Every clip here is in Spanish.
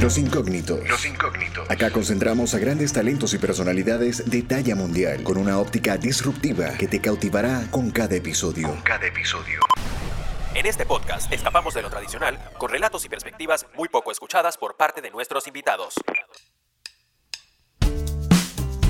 Los incógnitos. Los incógnitos. Acá concentramos a grandes talentos y personalidades de talla mundial con una óptica disruptiva que te cautivará con cada episodio. Con cada episodio. En este podcast escapamos de lo tradicional con relatos y perspectivas muy poco escuchadas por parte de nuestros invitados.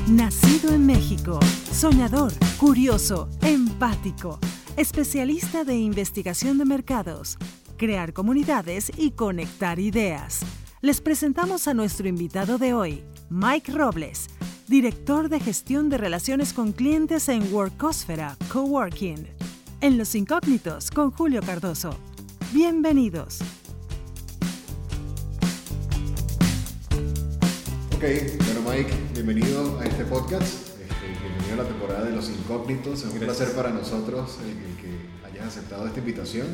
Nacido en México, soñador, curioso, empático, especialista de investigación de mercados, crear comunidades y conectar ideas. Les presentamos a nuestro invitado de hoy, Mike Robles, director de gestión de relaciones con clientes en Workosfera Coworking. En Los Incógnitos con Julio Cardoso. Bienvenidos. Ok, bueno Mike, bienvenido a este podcast, este, bienvenido a la temporada de Los Incógnitos, es un placer para nosotros el, que hayas aceptado esta invitación.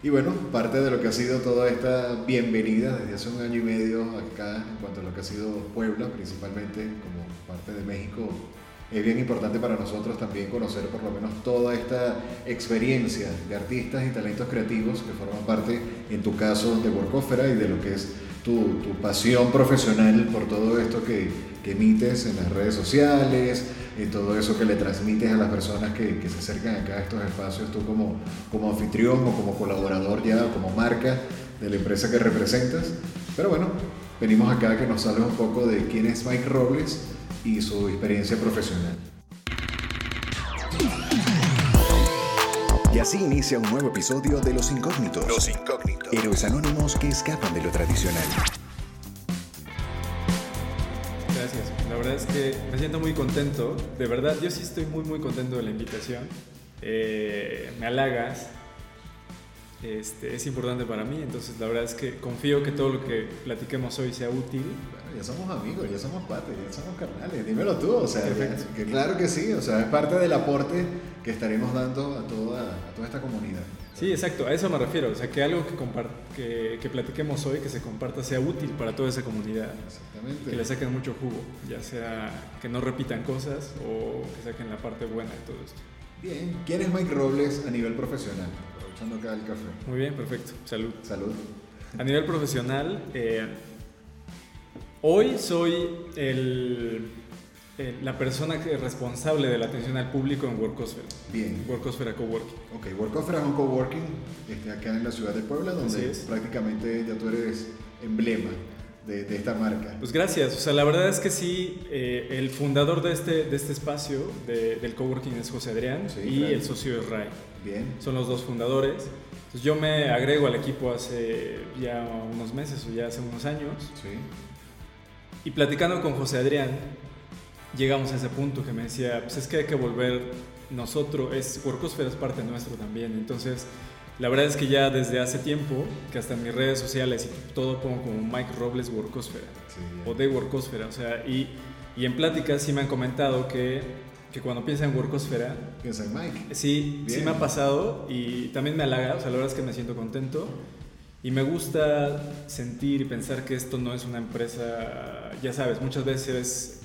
Y bueno, parte de lo que ha sido toda esta bienvenida desde hace un año y medio acá, en cuanto a lo que ha sido Puebla, principalmente como parte de México, es bien importante para nosotros también conocer por lo menos toda esta experiencia de artistas y talentos creativos que forman parte, en tu caso, de Workófera y de lo que es tu, tu pasión profesional por todo esto que, que, emites en las redes sociales, y todo eso que le transmites a las personas que, que, se acercan acá a estos espacios, tú como, como anfitrión o como colaborador ya, o como marca de la empresa que representas. Pero bueno, venimos acá a que nos hables un poco de quién es Mike Robles y su experiencia profesional. Y así inicia un nuevo episodio de Los Incógnitos. Los Incógnitos. Héroes anónimos que escapan de lo tradicional. Verdad es que me siento muy contento. De verdad, yo sí estoy muy, muy contento de la invitación. Eh, me halagas. Este, es importante para mí, entonces la verdad es que confío que todo lo que platiquemos hoy sea útil. Bueno, ya somos amigos, ya somos pates, ya somos carnales, dímelo tú, o sea, que, claro que sí, o sea, es parte del aporte que estaremos dando a toda, a toda esta comunidad. Sí, exacto, a eso me refiero, o sea, que algo que, que, que, platiquemos hoy, que se comparta, sea útil para toda esa comunidad. Exactamente. Que le saquen mucho jugo, ya sea que no repitan cosas o que saquen la parte buena de todo esto. Bien, ¿quién es Mike Robles a nivel profesional? Aprovechando acá el café. Muy bien, perfecto, salud. Salud. A nivel profesional, eh, hoy soy el eh, la persona responsable de la atención al público en Workosfera. Bien. Workosfera Coworking. Ok, Workosfera es un coworking este, acá en la ciudad de Puebla, donde prácticamente ya tú eres emblema de, de, esta marca. Pues gracias, o sea, la verdad es que sí, eh, el fundador de este, de este espacio, de, del coworking es José Adrián sí, y claro. el socio es Ray. Bien. Son los dos fundadores. Entonces yo me agrego al equipo hace ya unos meses o ya hace unos años. Sí. Y platicando con José Adrián, llegamos a ese punto que me decía, pues es que hay que volver nosotros, es, Workosfera es parte nuestro también, entonces la verdad es que ya desde hace tiempo, que hasta en mis redes sociales y todo pongo como Mike Robles Workosfera, sí, o de Workosfera, o sea, y, y en pláticas sí me han comentado que, que cuando piensa en Workosfera... Piensa en Mike. Sí, Bien. sí me ha pasado y también me halaga, o sea, la verdad es que me siento contento. Y me gusta sentir y pensar que esto no es una empresa, ya sabes, muchas veces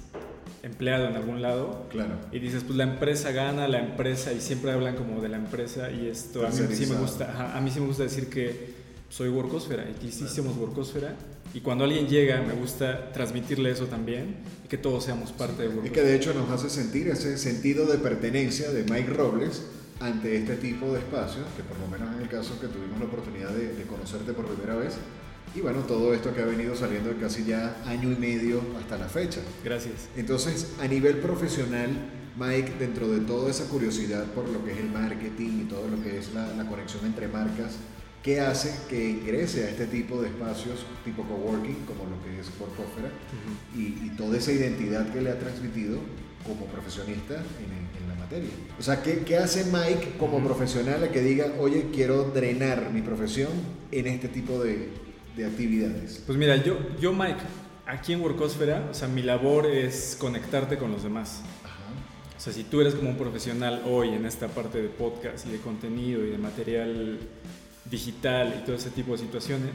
empleado en algún lado. Claro. y dices pues la empresa gana la empresa y siempre hablan como de la empresa y esto a mí sí me gusta ajá, a mí sí me gusta decir que soy workosfera y que hicimos workosfera y cuando alguien llega me gusta transmitirle eso también y que todos seamos parte sí, de workosfera y que de hecho nos hace sentir ese sentido de pertenencia de Mike Robles ante este tipo de espacios que por lo menos en el caso que tuvimos la oportunidad de, de conocerte por primera vez y bueno, todo esto que ha venido saliendo de casi ya año y medio hasta la fecha. Gracias. Entonces, a nivel profesional, Mike, dentro de toda esa curiosidad por lo que es el marketing y todo lo que es la, la conexión entre marcas, ¿qué hace que ingrese a este tipo de espacios tipo coworking, como lo que es Workofera, uh -huh. y, y, toda esa identidad que le ha transmitido como profesionista en, en la materia? O sea, ¿qué, ¿qué, hace Mike como uh -huh. profesional a que diga, oye, quiero drenar mi profesión en este tipo de, de actividades? Pues mira, yo, yo Mike, aquí en Workosfera, o sea, mi labor es conectarte con los demás. Ajá. O sea, si tú eres como un profesional hoy en esta parte de podcast y de contenido y de material digital y todo ese tipo de situaciones,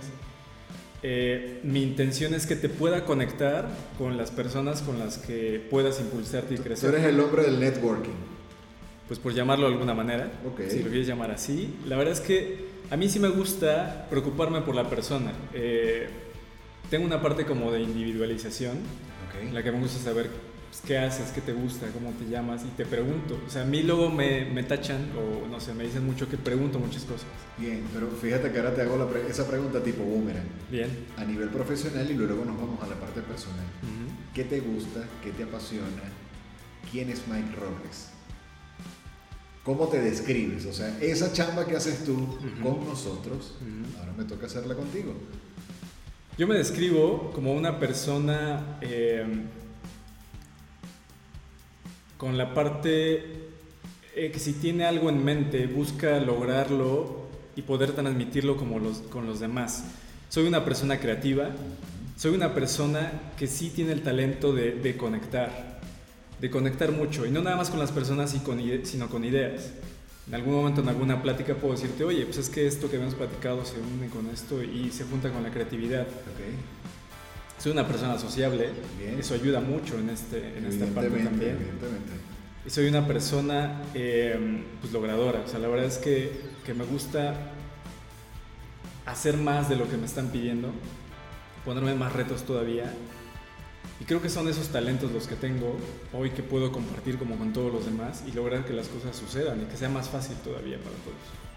eh, mi intención es que te pueda conectar con las personas con las que puedas impulsarte y crecer. Tú eres el hombre del networking. Pues por llamarlo de alguna manera, okay. si lo quieres llamar así. La verdad es que a mí sí me gusta preocuparme por la persona. Eh, tengo una parte como de individualización, en la que me gusta saber pues, qué haces, qué te gusta, cómo te llamas y te pregunto. O sea, a mí luego me, me tachan o no sé, me dicen mucho que pregunto muchas cosas. Bien, pero fíjate que ahora te hago esa pregunta tipo boomerang. Bien. A nivel profesional y luego nos vamos a la parte personal. ¿Qué te gusta? ¿Qué te apasiona? ¿Quién es Mike Robles? ¿Cómo te describes? O sea, esa chamba que haces tú con nosotros, ahora me toca hacerla contigo. Yo me describo como una persona eh, con la parte eh, que si tiene algo en mente busca lograrlo y poder transmitirlo como los, con los demás. Soy una persona creativa, soy una persona que sí tiene el talento de conectar de conectar mucho, y no nada más con las personas, sino con ideas. En algún momento, en alguna plática, puedo decirte, oye, pues es que esto que hemos platicado se une con esto y se junta con la creatividad. Okay. Soy una persona sociable, eso ayuda mucho en, este, en esta parte también. Y soy una persona em, pues, logradora, o sea, la verdad es que, que me gusta hacer más de lo que me están pidiendo, ponerme más retos todavía y creo que son esos talentos los que tengo hoy que puedo compartir como con todos los demás y lograr que las cosas sucedan y que sea más fácil todavía para todos.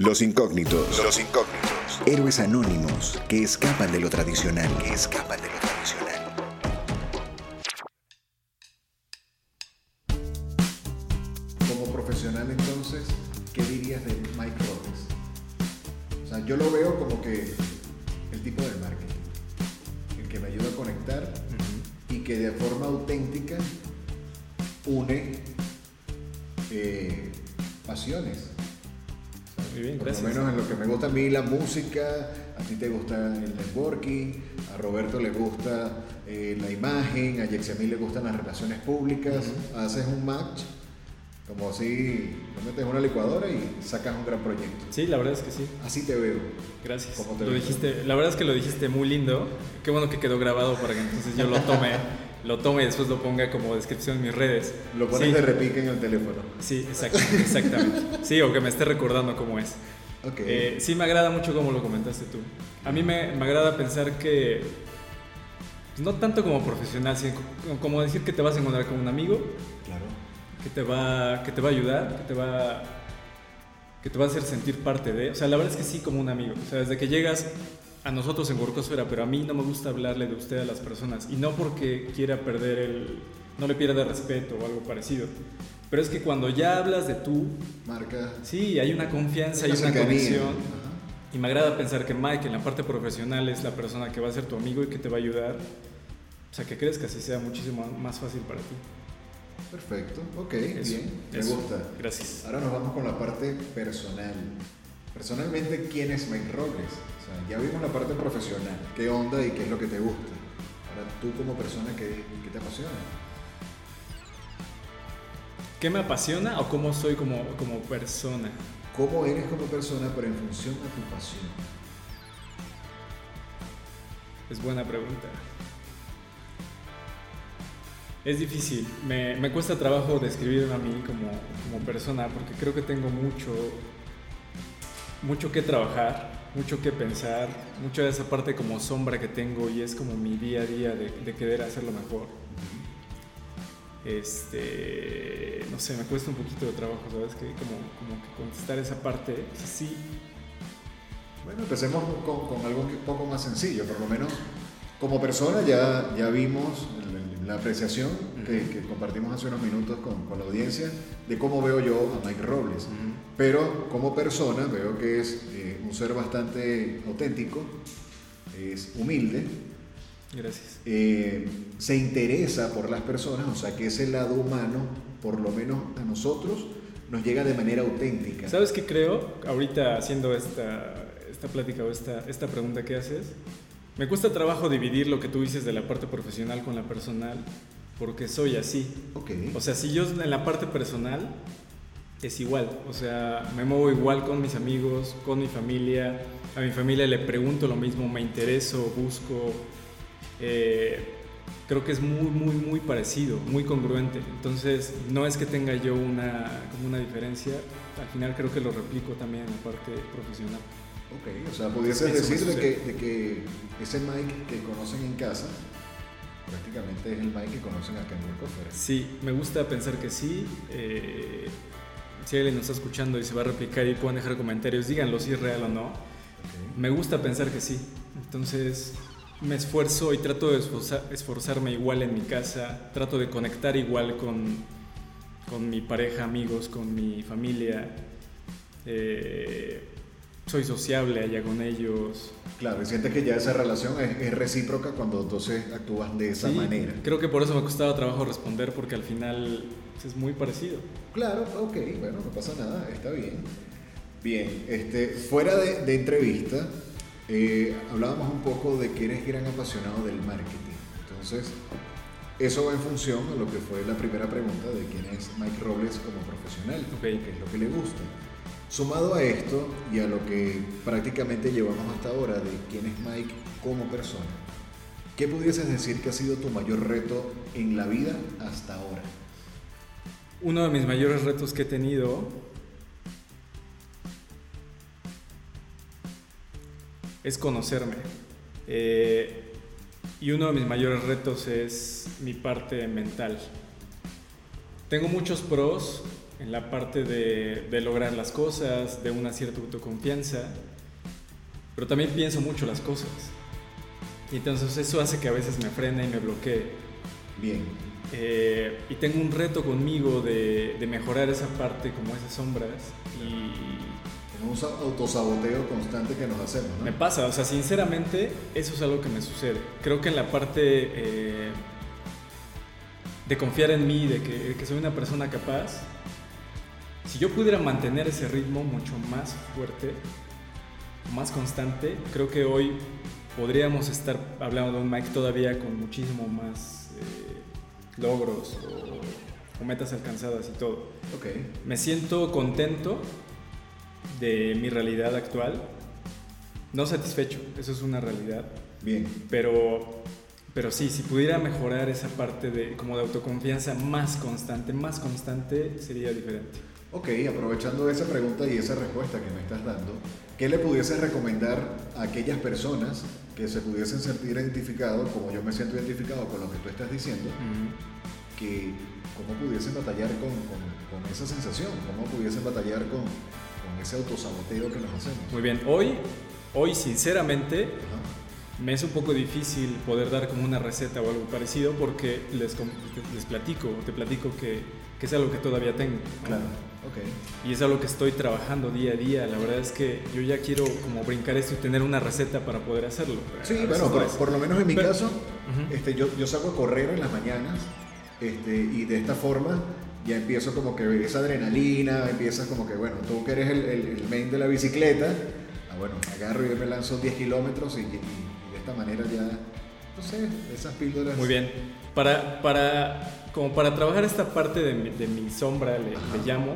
Los incógnitos. Los incógnitos. Héroes anónimos que escapan de lo tradicional. Que escapan de lo la música, a ti te gusta el networking, a Roberto le gusta eh, la imagen, a mí le gustan las relaciones públicas, haces un match como así, lo metes una licuadora y sacas un gran proyecto. Sí, la verdad es que sí. Así te veo. Gracias. lo dijiste, la verdad es que lo dijiste muy lindo. Qué bueno que quedó grabado para que entonces yo lo tome, lo tome y después lo ponga como descripción en mis redes. Lo pones de repique en el teléfono. Sí, exactamente. Sí, o que me esté recordando cómo es. Okay. Eh, sí, me agrada mucho como lo comentaste tú. A mí me, me agrada pensar que pues, no tanto como profesional, sino como decir que te vas a encontrar con un amigo. Claro que te va, que te va a ayudar, que te va, que te va a hacer sentir parte de. O sea, la verdad es que sí, como un amigo. O sea, desde que llegas a nosotros en Workosfera, pero a mí no me gusta hablarle de usted a las personas. Y no porque quiera perder el. no le pierda respeto o algo parecido. Pero es que cuando ya hablas de tú. Marca. Sí, hay una confianza, hay una conexión. Y me agrada pensar que Mike en la parte profesional es la persona que va a ser tu amigo y que te va a ayudar. O sea, que crees que así sea muchísimo más fácil para ti. Perfecto, ok, bien, me gusta. Gracias. Ahora nos vamos con la parte personal. Personalmente, ¿quién es Mike Robles? O sea, ya vimos la parte profesional, qué onda y qué es lo que te gusta. Ahora, tú como persona, ¿qué, qué te apasiona? ¿Qué me apasiona o cómo soy como, como persona? ¿Cómo eres como persona, pero en función a tu pasión? Es buena pregunta. Es difícil, me, me, cuesta trabajo describirme a mí como, como, persona porque creo que tengo mucho, mucho que trabajar, mucho que pensar, mucha de esa parte como sombra que tengo y es como mi día a día de, de querer hacerlo mejor. Este, no sé, me cuesta un poquito de trabajo, ¿sabes? Que como, como que contestar esa parte, sí. Bueno, empecemos con, con algo un poco más sencillo, por lo menos como persona ya, ya vimos la apreciación que, compartimos hace unos minutos con, con, la audiencia de cómo veo yo a Mike Robles. Pero como persona veo que es eh, un ser bastante auténtico, es humilde. Gracias. Eh, se interesa por las personas, o sea que ese lado humano, por lo menos a nosotros, nos llega de manera auténtica. ¿Sabes qué creo? Ahorita haciendo esta, esta plática o esta, esta pregunta que haces, me cuesta trabajo dividir lo que tú dices de la parte profesional con la personal, porque soy así. Okay. O sea, si yo en la parte personal es igual, o sea, me muevo igual con mis amigos, con mi familia, a mi familia le pregunto lo mismo, me intereso, busco, eh, creo que es muy, muy, muy parecido, muy congruente. Entonces, no es que tenga yo una, como una diferencia, al final creo que lo replico también en la parte profesional. Ok, o sea, pudieses decir de que, de que, ese Mike que conocen en casa prácticamente es el Mike que conocen acá en Work Sí, me gusta pensar que sí. Eh, si alguien nos está escuchando y se va a replicar y pueden dejar comentarios, díganlo si es real o no. Me gusta pensar que sí. Entonces, me esfuerzo y trato de esforzarme igual en mi casa, trato de conectar igual con, con mi pareja, amigos, con mi familia. Eh, soy sociable allá con ellos. Claro, y sientes que ya esa relación es, recíproca cuando entonces actúas de esa manera. Creo que por eso me costaba trabajo responder porque al final es muy parecido. Claro, ok, bueno, no pasa nada, está bien. Bien, este, fuera de, entrevista, eh, hablábamos un poco de que eres gran apasionado del marketing. Entonces, eso va en función a lo que fue la primera pregunta de quién es Mike Robles como profesional, qué es lo que le gusta. Sumado a esto y a lo que prácticamente llevamos hasta ahora de quién es Mike como persona, ¿qué pudieses decir que ha sido tu mayor reto en la vida hasta ahora? Uno de mis mayores retos que he tenido es conocerme. Eh, y uno de mis mayores retos es mi parte mental. Tengo muchos pros en la parte de, lograr las cosas, de una cierta autoconfianza, pero también pienso mucho las cosas. Y entonces eso hace que a veces me frene y me bloquee. Bien. Eh, y tengo un reto conmigo de, mejorar esa parte como esas sombras y... Un autosaboteo constante que nos hacemos, ¿no? Me pasa, o sea, sinceramente eso es algo que me sucede. Creo que en la parte eh, de confiar en mí, de que, que soy una persona capaz, si yo pudiera mantener ese ritmo mucho más fuerte, más constante, creo que hoy podríamos estar hablando de un Mike todavía con muchísimo más eh, logros o, metas alcanzadas y todo. Okay. Me siento contento de mi realidad actual, no satisfecho, eso es una realidad. Bien. Pero, pero sí, si pudiera mejorar esa parte de, como de autoconfianza más constante, más constante, sería diferente. Ok, aprovechando esa pregunta y esa respuesta que me estás dando, ¿qué le pudiese recomendar a aquellas personas que se pudiesen sentir identificados, como yo me siento identificado con lo que tú estás diciendo, que cómo pudiesen batallar con, con, esa sensación, cómo pudiesen batallar con, con, ese autosaboteo que nos hacemos? Muy bien, hoy, hoy sinceramente... me es un poco difícil poder dar como una receta o algo parecido porque les, les platico, te platico que, que es algo que todavía tengo. Claro. Y es algo que estoy trabajando día a día. La verdad es que yo ya quiero como brincar esto y tener una receta para poder hacerlo. Sí, bueno, por, lo menos en mi caso, este, yo, yo salgo a correr en las mañanas este, y de esta forma ya empiezo como que esa adrenalina, empiezas como que, bueno, tú que eres el, el, main de la bicicleta, ah, bueno, agarro y me lanzo 10 kilómetros y, de esta manera ya, no sé, esas píldoras. Muy bien. Para, para como para trabajar esta parte de mi, sombra, le, llamo,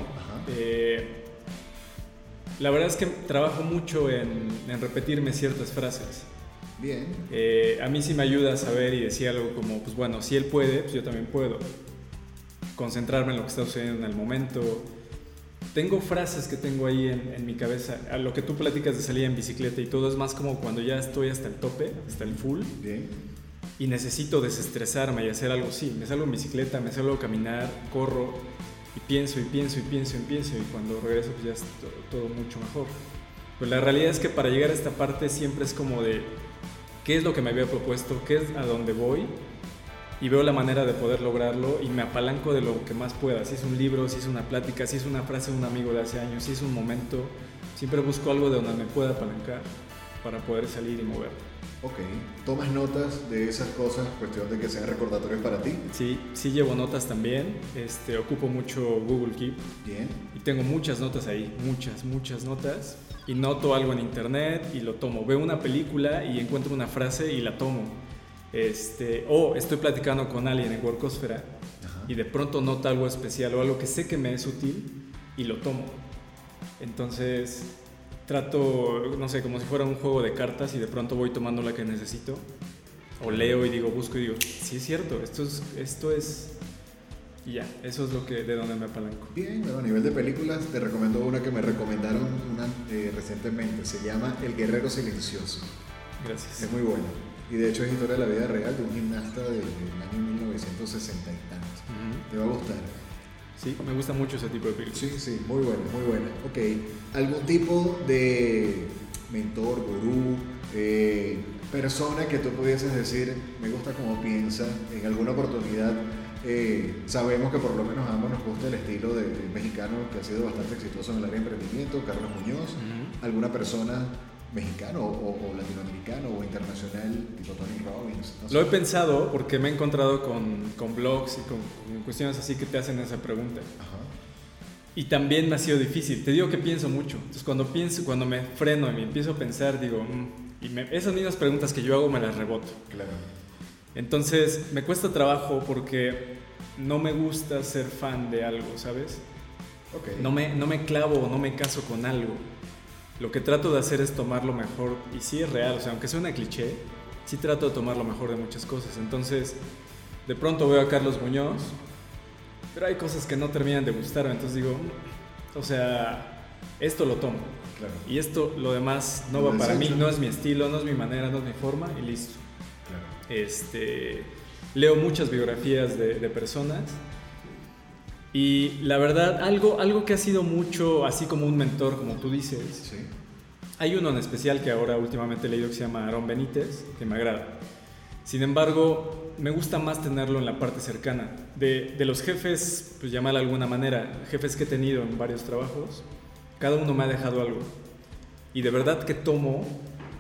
eh, la verdad es que trabajo mucho en, repetirme ciertas frases. Bien. Eh, a mí sí me ayuda a saber y decir algo como, pues bueno, si él puede, pues yo también puedo. Concentrarme en lo que está sucediendo en el momento. Tengo frases que tengo ahí en, en mi cabeza. A lo que tú platicas de salir en bicicleta y todo es más como cuando ya estoy hasta el tope, hasta el full. Bien y necesito desestresarme y hacer algo, sí, me salgo en bicicleta, me salgo a caminar, corro y pienso y pienso y pienso y pienso y cuando regreso pues ya es todo, mucho mejor. Pues la realidad es que para llegar a esta parte siempre es como de qué es lo que me había propuesto, qué es a dónde voy y veo la manera de poder lograrlo y me apalanco de lo que más pueda. Si es un libro, si es una plática, si es una frase de un amigo de hace años, si es un momento, siempre busco algo de donde me pueda apalancar para poder salir y mover. Ok, ¿tomas notas de esas cosas, cuestión de que sean recordatorios para ti? Sí, sí llevo notas también, este, ocupo mucho Google Keep. Bien. Y tengo muchas notas ahí, muchas, muchas notas. Y noto algo en internet y lo tomo. Veo una película y encuentro una frase y la tomo. Este, o estoy platicando con alguien en Workosfera y de pronto nota algo especial o algo que sé que me es útil y lo tomo. Entonces, trato, no sé, como si fuera un juego de cartas y de pronto voy tomando la que necesito O leo y digo, busco y digo, sí es cierto, esto es, esto es y ya, eso es lo que de donde me apalanco. Bien, bueno, a nivel de películas te recomiendo una que me recomendaron una, eh, recientemente, se llama El Guerrero Silencioso. Gracias. Es muy buena. Y de hecho es historia de la vida real de un gimnasta del, año 1960 y tantos. Te va a gustar. Sí, me gusta mucho ese tipo de películas. Sí, sí, muy buena, muy buena. Ok, ¿algún tipo de mentor, gurú, eh, persona que tú pudieses decir, me gusta como piensa, en alguna oportunidad eh, sabemos que por lo menos a ambos nos gusta el estilo de, mexicano que ha sido bastante exitoso en el área de emprendimiento, Carlos Muñoz, alguna persona mexicano o, latinoamericano o internacional tipo Tony Robbins. Lo he pensado porque me he encontrado con, con blogs y con, cuestiones así que te hacen esa pregunta. Y también me ha sido difícil. Te digo que pienso mucho. Entonces cuando pienso, cuando me freno y me empiezo a pensar, digo, mm", y esas mismas preguntas que yo hago me las reboto. Claro. Entonces me cuesta trabajo porque no me gusta ser fan de algo, ¿sabes? No, me, no me clavo, no me caso con algo. Lo que trato de hacer es tomar lo mejor, y sí es real, o sea, aunque sea una cliché, sí trato de tomar lo mejor de muchas cosas. Entonces, de pronto veo a Carlos Muñoz, pero hay cosas que no terminan de gustarme, entonces digo, o sea, esto lo tomo. Y esto, lo demás, no va para mí, no es mi estilo, no es mi manera, no es mi forma, y listo. Este, leo muchas biografías de, personas y la verdad, algo, algo que ha sido mucho, así como un mentor, como tú dices, hay uno en especial que ahora últimamente he leído que se llama Aaron Benítez, que me agrada. Sin embargo, me gusta más tenerlo en la parte cercana. De, de los jefes, pues llamar de alguna manera, jefes que he tenido en varios trabajos, cada uno me ha dejado algo. Y de verdad que tomo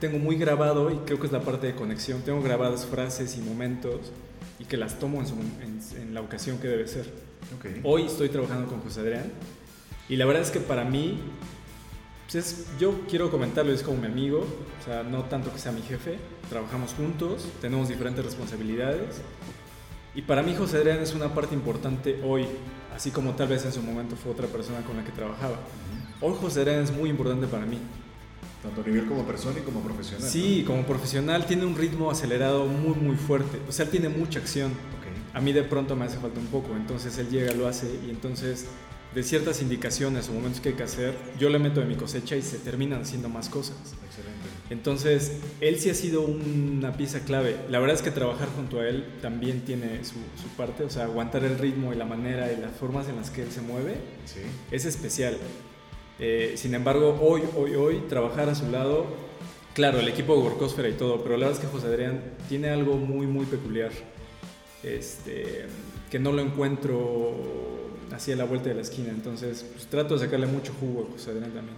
tengo muy grabado, y creo que es la parte de conexión, tengo grabadas frases y momentos y que las tomo en, la ocasión que debe ser. Hoy estoy trabajando con José Adrián y la verdad es que para mí, pues yo quiero comentarlo, es como mi amigo, o sea, no tanto que sea mi jefe, trabajamos juntos, tenemos diferentes responsabilidades y para mí José Adrián es una parte importante hoy, así como tal vez en su momento fue otra persona con la que trabajaba. Hoy José Adrián es muy importante para mí. Tanto a nivel como persona y como profesional. Sí, como profesional tiene un ritmo acelerado muy, muy fuerte. O sea, él tiene mucha acción. A mí de pronto me hace falta un poco. Entonces él llega, lo hace y entonces de ciertas indicaciones o momentos que hay que hacer, yo le meto de mi cosecha y se terminan haciendo más cosas. Excelente. Entonces, él sí ha sido una pieza clave. La verdad es que trabajar junto a él también tiene su, su parte, o sea, aguantar el ritmo y la manera y las formas en las que él se mueve sí. es especial. Eh, sin embargo, hoy, hoy, hoy, trabajar a su lado, claro, el equipo de Gorkosfera y todo, pero la verdad es que José Adrián tiene algo muy, muy peculiar, este, que no lo encuentro así a la vuelta de la esquina. Entonces, pues, trato de sacarle mucho jugo a José Adrián también.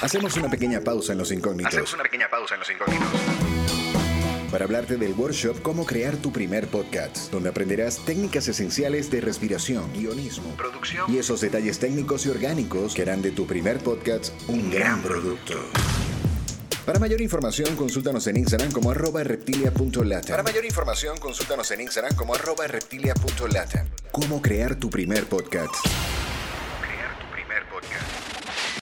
Hacemos una pequeña pausa en los incógnitos. Hacemos una pequeña pausa en los incógnitos para hablarte del workshop Cómo crear tu primer podcast, donde aprenderás técnicas esenciales de respiración, guionismo, producción y esos detalles técnicos y orgánicos que harán de tu primer podcast un gran producto. Para mayor información, consúltanos en Instagram como arroba reptilia.lata. Para mayor información, consúltanos en Instagram como arroba reptilia.lata. Cómo crear tu primer podcast. Crear tu primer podcast.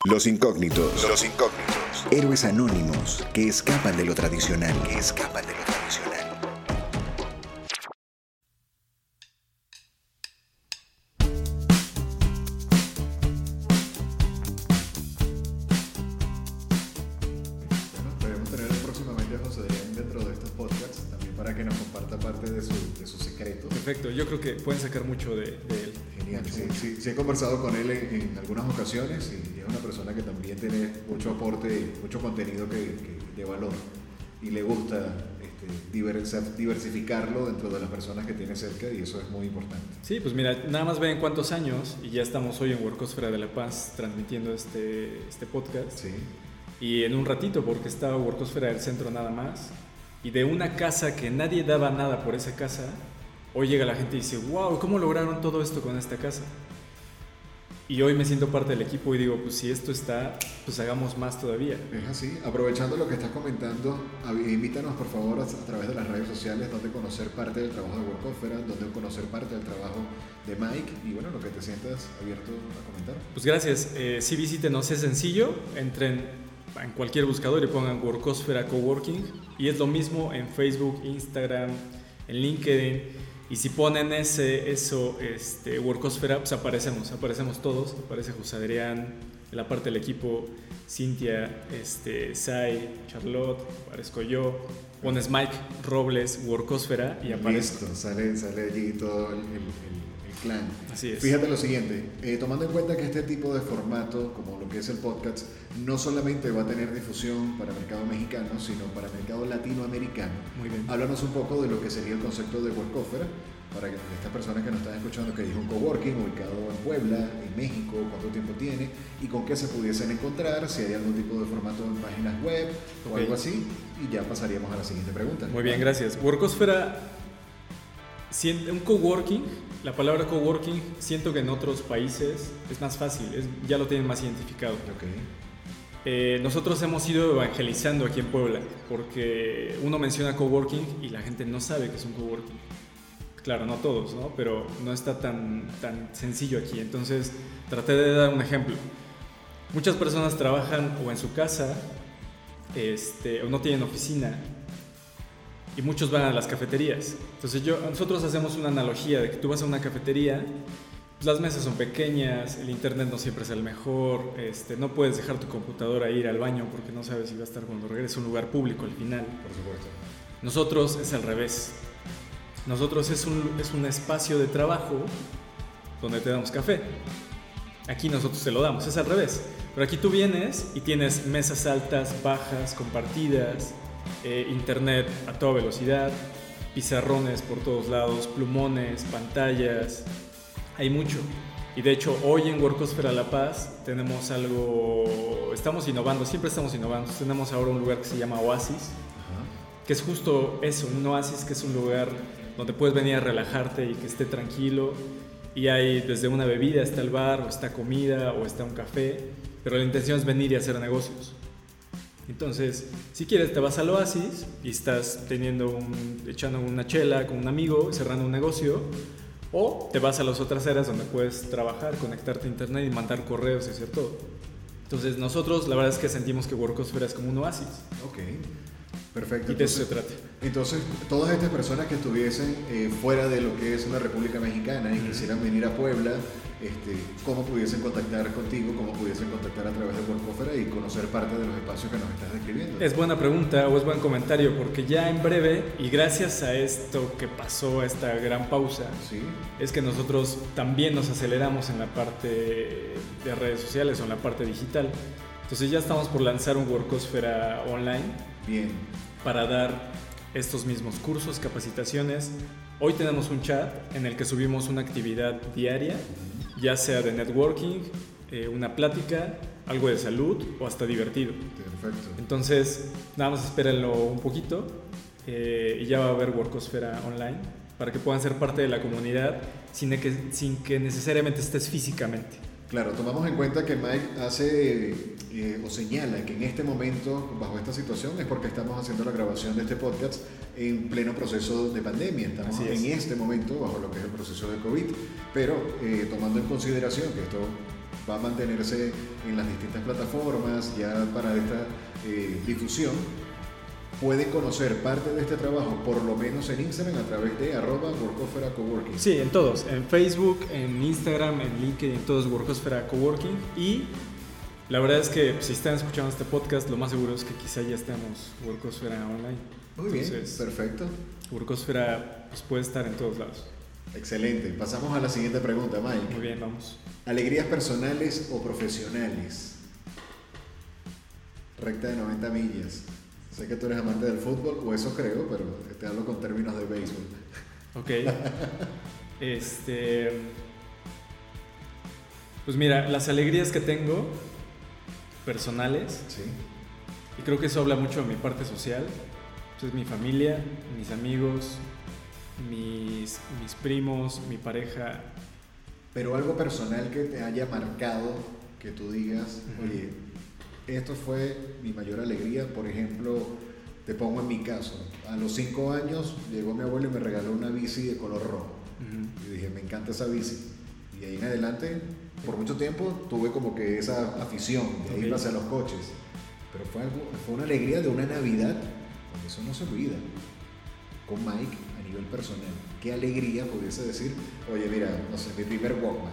Los incógnitos. Los incógnitos. Héroes anónimos que escapan de lo tradicional. Que escapan de lo tradicional. Creo que pueden sacar mucho de, él. Genial, sí, sí, sí, he conversado con él en, algunas ocasiones y es una persona que también tiene mucho aporte, y mucho contenido que, de valor y le gusta este, diversificarlo dentro de las personas que tiene cerca y eso es muy importante. Sí, pues mira, nada más ven cuántos años y ya estamos hoy en Workosfera de La Paz transmitiendo este, este podcast. Sí. Y en un ratito, porque estaba Workosfera del Centro nada más, y de una casa que nadie daba nada por esa casa, hoy llega la gente y dice, wow, ¿cómo lograron todo esto con esta casa? Y hoy me siento parte del equipo y digo, pues si esto está, pues hagamos más todavía. Es así. Aprovechando lo que estás comentando, invítanos por favor a, través de las redes sociales donde conocer parte del trabajo de Workofera, donde conocer parte del trabajo de Mike y bueno, lo que te sientas abierto a comentar. Pues gracias. Eh, sí, visítenos, es sencillo. Entren en cualquier buscador y pongan Workosfera Coworking. Y es lo mismo en Facebook, Instagram, en LinkedIn. Y si ponen ese, eso, este, Workosfera, pues aparecemos, aparecemos todos. Aparece José Adrián, la parte del equipo, Cintia, este, Sai, Charlotte, aparezco yo. Pones Mike Robles, Workosfera y aparece. Listo, sale, sale allí todo el clan. Así es. Fíjate lo siguiente, eh, tomando en cuenta que este tipo de formato, como lo que es el podcast, no solamente va a tener difusión para mercado mexicano, sino para mercado latinoamericano. Muy bien. Háblanos un poco de lo que sería el concepto de Workofera para que estas personas que nos están escuchando, que dijo un coworking ubicado en Puebla, en México, cuánto tiempo tiene y con qué se pudiesen encontrar, si hay algún tipo de formato en páginas web o algo así, y ya pasaríamos a la siguiente pregunta. Muy bien, gracias. Workosfera, un coworking la palabra coworking siento que en otros países es más fácil, ya lo tienen más identificado. Eh, nosotros hemos ido evangelizando aquí en Puebla, porque uno menciona coworking y la gente no sabe que es un coworking. Claro, no todos, ¿no? pero no está tan, tan sencillo aquí. Entonces traté de dar un ejemplo. Muchas personas trabajan o en su casa este, o no tienen oficina y muchos van a las cafeterías. Entonces yo, nosotros hacemos una analogía de que tú vas a una cafetería, pues las mesas son pequeñas, el internet no siempre es el mejor, este, no puedes dejar tu computadora e ir al baño porque no sabes si va a estar cuando regreses a un lugar público al final. Por supuesto. Nosotros es al revés. Nosotros es un, es un espacio de trabajo donde te damos café. Aquí nosotros te lo damos, es al revés. Pero aquí tú vienes y tienes mesas altas, bajas, compartidas, eh, internet a toda velocidad, pizarrones por todos lados, plumones, pantallas, hay mucho. Y de hecho hoy en Workosfera La Paz tenemos algo, estamos innovando, siempre estamos innovando, tenemos ahora un lugar que se llama Oasis, que es justo eso, un oasis que es un lugar donde puedes venir a relajarte y que esté tranquilo. Y hay desde una bebida, está el bar, o está comida, o está un café, pero la intención es venir y hacer negocios. Entonces, si quieres, te vas al oasis y estás teniendo echando una chela con un amigo, cerrando un negocio, o te vas a las otras áreas donde puedes trabajar, conectarte a internet y mandar correos y hacer todo. Entonces, nosotros la verdad es que sentimos que Workosfera es como un oasis. Ok. Perfecto. Y de eso se trata. Entonces, todas estas personas que estuviesen eh, fuera de lo que es una República Mexicana y quisieran venir a Puebla, este, cómo pudiesen contactar contigo, cómo pudiesen contactar a través de Workofera y conocer parte de los espacios que nos estás describiendo. Es buena pregunta o es buen comentario porque ya en breve y gracias a esto que pasó, a esta gran pausa, ¿Sí? es que nosotros también nos aceleramos en la parte de redes sociales o en la parte digital. Entonces ya estamos por lanzar un Workosfera online. Bien. Para dar estos mismos cursos, capacitaciones. Hoy tenemos un chat en el que subimos una actividad diaria ya sea de networking, eh, una plática, algo de salud o hasta divertido. Perfecto. Entonces, nada más espérenlo un poquito eh, y ya va a haber Workosfera online para que puedan ser parte de la comunidad sin que, sin que necesariamente estés físicamente. Claro, tomamos en cuenta que Mike hace eh, o señala que en este momento, bajo esta situación, es porque estamos haciendo la grabación de este podcast en pleno proceso de pandemia. Estamos en este momento bajo lo que es el proceso de COVID, pero eh, tomando en consideración que esto va a mantenerse en las distintas plataformas ya para esta eh, difusión, pueden conocer parte de este trabajo, por lo menos en Instagram, a través de arroba Workosfera Coworking. Sí, en todos, en Facebook, en Instagram, en LinkedIn, en todos Workosfera Coworking. Y la verdad es que si están escuchando este podcast, lo más seguro es que quizá ya estemos Workosfera online. Muy bien, perfecto. Workosfera pues, puede estar en todos lados. Excelente. Pasamos a la siguiente pregunta, Mike. Muy bien, vamos. ¿Alegrías personales o profesionales? Recta de 90 millas. Sé que tú eres amante del fútbol, o eso creo, pero te hablo con términos de béisbol. Ok. este. Pues mira, las alegrías que tengo personales. Sí. Y creo que eso habla mucho de mi parte social. Entonces, mi familia, mis amigos, mis, mis primos, mi pareja. Pero algo personal que te haya marcado, que tú digas, oye, esto fue mi mayor alegría. Por ejemplo, te pongo en mi caso. A los cinco años llegó mi abuelo y me regaló una bici de color rojo. Y dije, me encanta esa bici. Y ahí en adelante, por mucho tiempo, tuve como que esa afición de ir hacia los coches. Pero fue, algo, fue una alegría de una Navidad, porque eso no se olvida. Con Mike a nivel personal, qué alegría pudiese decir, oye, mira, no sé, mi primer Walkman.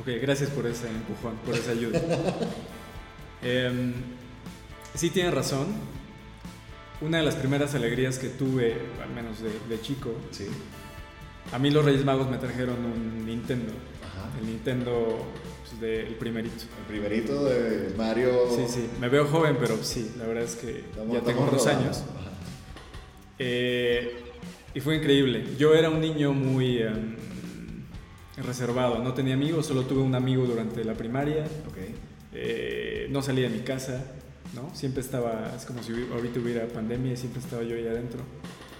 Ok, gracias por ese empujón, por esa ayuda. eh, sí, tienes razón. Una de las primeras alegrías que tuve, al menos de, de chico, Sí. a mí los Reyes Magos me trajeron un Nintendo. Ajá. El Nintendo pues, del primerito. El primerito de Mario. Sí, sí, me veo joven, pero sí, la verdad es que Estamos- ya tengo dos rodando. años. Eh, y fue increíble. Yo era un niño muy em, reservado, no tenía amigos, solo tuve un amigo durante la primaria. Ok. Eh, no salía de mi casa, ¿no? Siempre estaba, es como si ahorita hubiera pandemia y siempre estaba yo ahí adentro.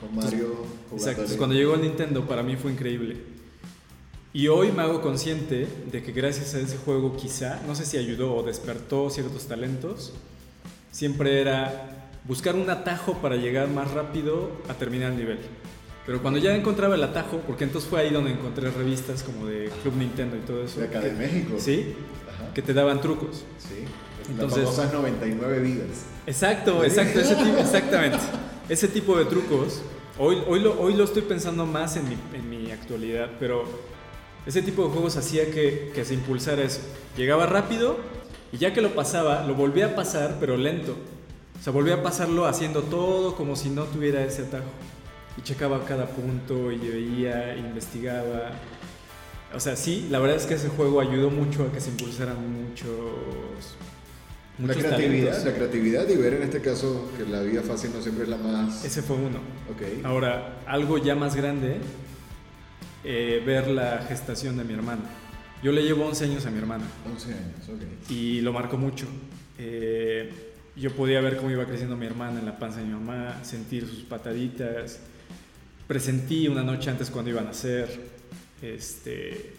Con Mario Exacto, entonces cuando llegó el Nintendo para mí fue increíble. Y hoy me hago consciente de que gracias a ese juego quizá, no sé si ayudó o despertó ciertos talentos, siempre era buscar un atajo para llegar más rápido a terminar el nivel. Pero cuando ya encontraba el atajo, porque entonces fue ahí donde encontré revistas como de Club Nintendo y todo eso. De acá de que- México. Sí. Que te daban trucos. Sí. Entonces- Las famosas 99 vidas. Exacto, exacto, ese tipo, exactamente. Ese tipo de trucos. Hoy, hoy, lo, hoy lo estoy pensando más en mi, en mi actualidad, pero ese tipo de juegos hacía que, que se impulsara eso. Llegaba rápido y ya que lo pasaba, lo volvía a pasar, pero lento. O sea, volvía a pasarlo haciendo todo como si no tuviera ese atajo. Y checaba cada punto y veía, investigaba. O sea, sí, la verdad es que ese juego ayudó mucho a que se impulsaran muchos, La muchos creatividad, talentos. la creatividad y ver en este caso que la vida fácil no siempre es la más. Ese fue uno. Ok. Ahora, algo ya más grande, eh, ver la gestación de mi hermana. Yo le llevo 11 años a mi hermana 11 años, ok. y lo marcó mucho. Eh, yo podía ver cómo iba creciendo mi hermana en la panza de mi mamá, sentir sus pataditas. Presentí una noche antes cuando iba a nacer, este,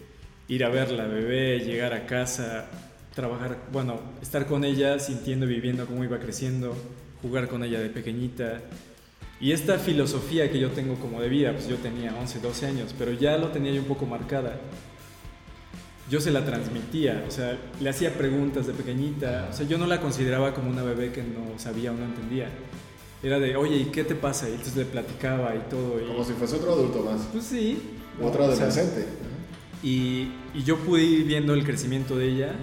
ir a ver la bebé, llegar a casa, trabajar, bueno, estar con ella, sintiendo viviendo cómo iba creciendo, jugar con ella de pequeñita. Y esta filosofía que yo tengo como de vida, pues yo tenía 11, 12 años, pero ya lo tenía yo un poco marcada. Yo se la transmitía, o sea, le hacía preguntas de pequeñita, o sea, yo no la consideraba como una bebé que no sabía o no entendía. Era de, oye, ¿y qué te pasa? Y entonces le platicaba y todo. Y, Como si fuese otro adulto más. Pues sí. ¿No? Otro O sea, adolescente. y, y yo pude ir viendo el crecimiento de ella.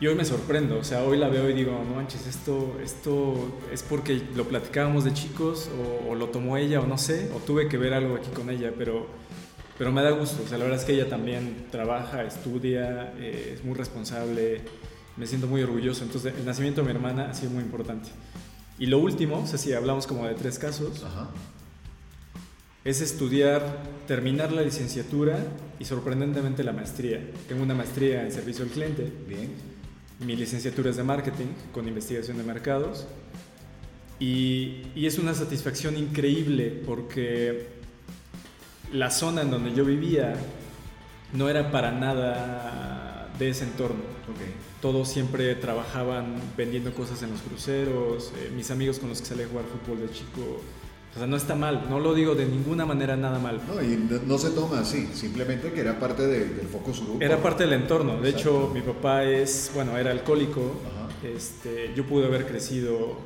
Y hoy me sorprendo, o sea, hoy la veo y digo, no manches, esto, esto es porque lo platicábamos de chicos, o, o lo tomó ella, o no sé, o tuve que ver algo aquí con ella, pero, pero me da gusto, o sea, la verdad es que ella también trabaja, estudia, eh, es muy responsable, me siento muy orgulloso, entonces el nacimiento de mi hermana ha sido muy importante. Y lo último, o sea, si hablamos como de tres casos, Ajá. Es estudiar, terminar la licenciatura y sorprendentemente la maestría. Tengo una maestría en servicio al cliente, Bien. mi licenciatura es de marketing con investigación de mercados y, y es una satisfacción increíble porque la zona en donde yo vivía no era para nada de ese entorno. Ok. Todos siempre trabajaban vendiendo cosas en los cruceros, eh, mis amigos con los que salí a jugar fútbol de chico. O sea, no está mal, no lo digo de ninguna manera nada mal. No, y no, no se toma así, simplemente que era parte de- del focus group. Era parte del entorno. De Exacto. hecho, mi papá es, bueno, era alcohólico. Ajá. Este, yo pude haber crecido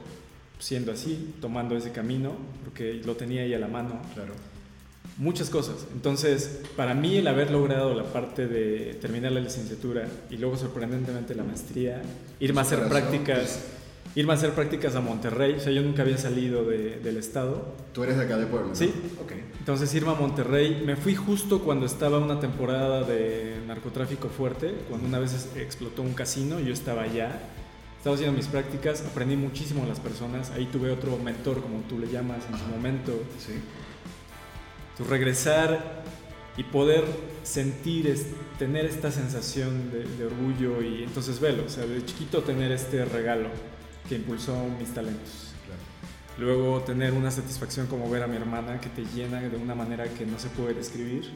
siendo así, tomando ese camino, porque lo tenía ahí a la mano. Claro. Muchas cosas. Entonces, para mí el haber logrado la parte de terminar la licenciatura y luego sorprendentemente la maestría, irme a hacer prácticas, irme a hacer prácticas a Monterrey, o sea, yo nunca había salido de- del estado. Tú eres de acá de Puebla. ¿no? Sí. Ok. Entonces irme a Monterrey, me fui justo cuando estaba una temporada de narcotráfico fuerte, cuando una vez explotó un casino, yo estaba allá, estaba haciendo mis prácticas, aprendí muchísimo de las personas, ahí tuve otro mentor, como tú le llamas en su Ajá. momento. Sí. Entonces, regresar y poder sentir, es- tener esta sensación de, de orgullo y entonces velo, o sea, de chiquito tener este regalo que impulsó mis talentos. Claro. Luego tener una satisfacción como ver a mi hermana que te llena de una manera que no se puede describir.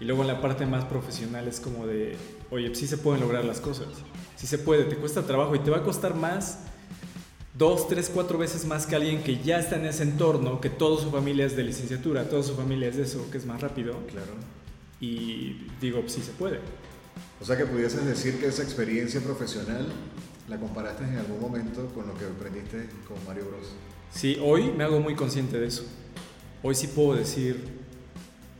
Y luego en la parte más profesional es como de, oye, sí se pueden lograr las cosas. Sí se puede, te cuesta trabajo y te va a costar más, dos, tres, cuatro veces más que alguien que ya está en ese entorno, que toda su familia es de licenciatura, toda su familia es de eso, que es más rápido. Claro. Y digo, sí se puede. O sea que pudieses decir que esa experiencia profesional la comparaste en algún momento con lo que aprendiste con Mario Bros. Sí, hoy me hago muy consciente de eso. Hoy sí puedo decir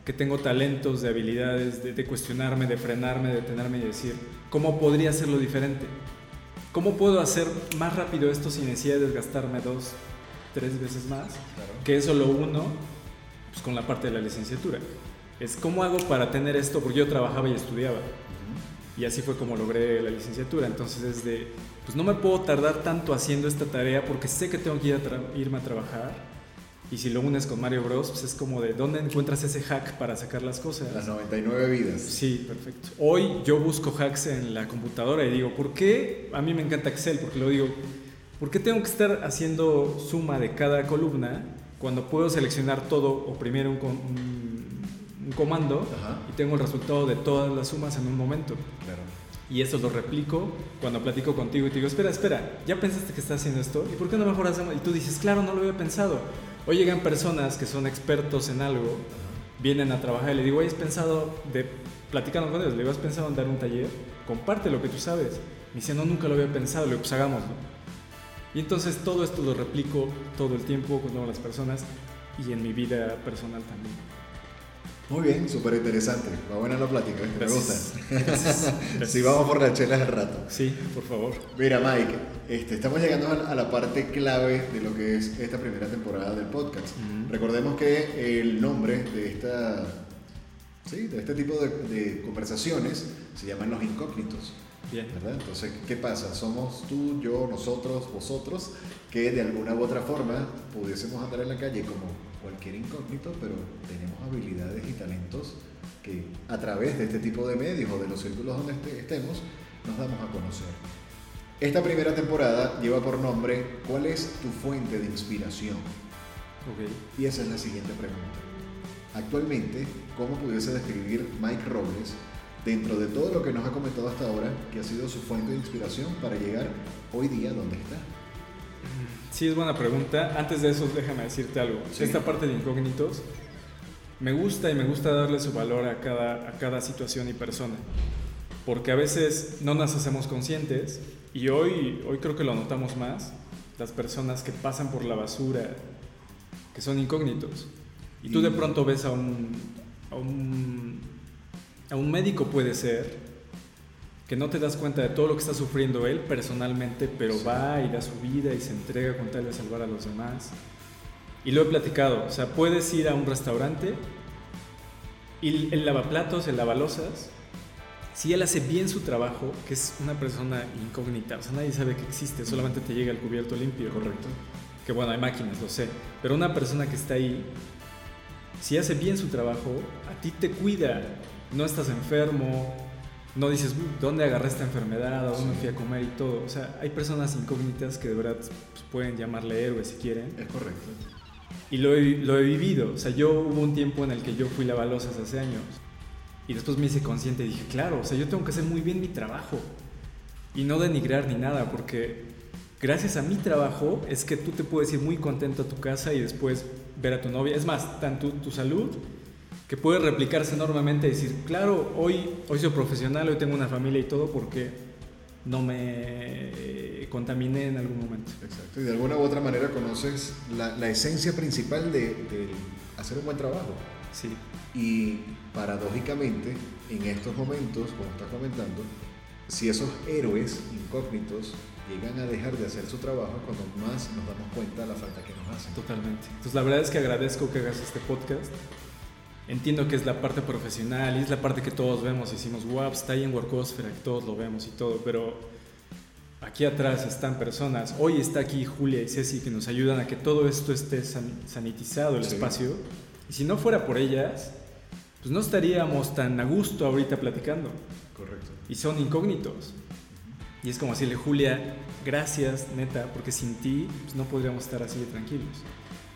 que tengo talentos, de habilidades, de, cuestionarme, de frenarme, de detenerme y decir, ¿cómo podría hacerlo diferente? ¿Cómo puedo hacer más rápido esto sin necesidad de desgastarme dos, tres veces más? Que eso lo uno pues, con la parte de la licenciatura. Es cómo hago para tener esto, porque yo trabajaba y estudiaba. Y así fue como logré la licenciatura. Entonces es de, pues no me puedo tardar tanto haciendo esta tarea porque sé que tengo que ir a irme a trabajar. Y si lo unes con Mario Bros, pues es como de, ¿dónde encuentras ese hack para sacar las cosas? Las 99 vidas. Sí, perfecto. Hoy yo busco hacks en la computadora y digo, ¿por qué? A mí me encanta Excel porque lo digo, ¿por qué tengo que estar haciendo suma de cada columna cuando puedo seleccionar todo, o primero un, un comando y tengo el resultado de todas las sumas en un momento. Claro. Y eso lo replico cuando platico contigo y te digo, espera, espera, ¿ya pensaste que estás haciendo esto? ¿Y por qué no mejor hacemos? Y tú dices, claro, no lo había pensado. Hoy llegan personas que son expertos en algo, vienen a trabajar y le digo, ¿has pensado de, platicando con ellos, le digo, ¿has pensado en dar un taller? Comparte lo que tú sabes. Me dice, no, nunca lo había pensado, le digo, pues hagámoslo. Y entonces todo esto lo replico todo el tiempo con todas las personas y en mi vida personal también. Muy bien, súper interesante. Va buena la plática, me gusta. sí, vamos por las chelas al rato. Sí, por favor. Mira, Mike, este, estamos llegando a la parte clave de lo que es esta primera temporada del podcast. Recordemos que el nombre de esta ¿sí? de este tipo de, de, conversaciones se llaman los incógnitos. Bien. ¿verdad? Entonces, ¿qué pasa? Somos tú, yo, nosotros, vosotros, que de alguna u otra forma pudiésemos andar en la calle como cualquier incógnito, pero tenemos habilidades y talentos que a través de este tipo de medios o de los círculos donde estemos nos damos a conocer. Esta primera temporada lleva por nombre ¿Cuál es tu fuente de inspiración? Y esa es la siguiente pregunta. Actualmente, ¿cómo pudiese describir Mike Robles dentro de todo lo que nos ha comentado hasta ahora que ha sido su fuente de inspiración para llegar hoy día donde está? Sí, es buena pregunta. Antes de eso, déjame decirte algo. Esta parte de incógnitos me gusta y me gusta darle su valor a cada, a cada situación y persona. Porque a veces no nos hacemos conscientes y hoy, hoy creo que lo notamos más. Las personas que pasan por la basura, que son incógnitos. Y tú de pronto ves a un, a un, a un médico, puede ser, que no te das cuenta de todo lo que está sufriendo él personalmente, pero va y da su vida y se entrega con tal de salvar a los demás. Y lo he platicado, o sea, puedes ir a un restaurante y el lavaplatos, el lavalosas, si él hace bien su trabajo, que es una persona incógnita, o sea, nadie sabe que existe, solamente te llega el cubierto limpio, correcto. Que bueno, hay máquinas, lo sé, pero una persona que está ahí, si hace bien su trabajo, a ti te cuida, no estás enfermo, no dices, ¿dónde agarré esta enfermedad? ¿A dónde fui a comer y todo? O sea, hay personas incógnitas que de verdad pues, pueden llamarle héroes si quieren. Es correcto. Y lo he, lo he, vivido. O sea, yo hubo un tiempo en el que yo fui lavalosas hace años. Y después me hice consciente y dije, claro, o sea, yo tengo que hacer muy bien mi trabajo. Y no denigrar ni nada, porque gracias a mi trabajo es que tú te puedes ir muy contento a tu casa y después ver a tu novia. Es más, tanto tu salud que puede replicarse enormemente y decir, claro, hoy, hoy soy profesional, hoy tengo una familia y todo porque no me contaminé en algún momento. Exacto, y de alguna u otra manera conoces la, la esencia principal de, de, hacer un buen trabajo. Sí. Y paradójicamente, en estos momentos, como estás comentando, si esos héroes incógnitos llegan a dejar de hacer su trabajo, cuando más nos damos cuenta de la falta que nos hacen. Totalmente. Entonces la verdad es que agradezco que hagas este podcast entiendo que es la parte profesional y es la parte que todos vemos decimos, wow, está ahí en Workosfera, que todos lo vemos y todo, pero aquí atrás están personas, hoy está aquí Julia y Ceci que nos ayudan a que todo esto esté sanitizado el espacio, y si no fuera por ellas, pues no estaríamos tan a gusto ahorita platicando. Correcto. Y son incógnitos. Y es como decirle, Julia, gracias, neta, porque sin ti pues no podríamos estar así de tranquilos.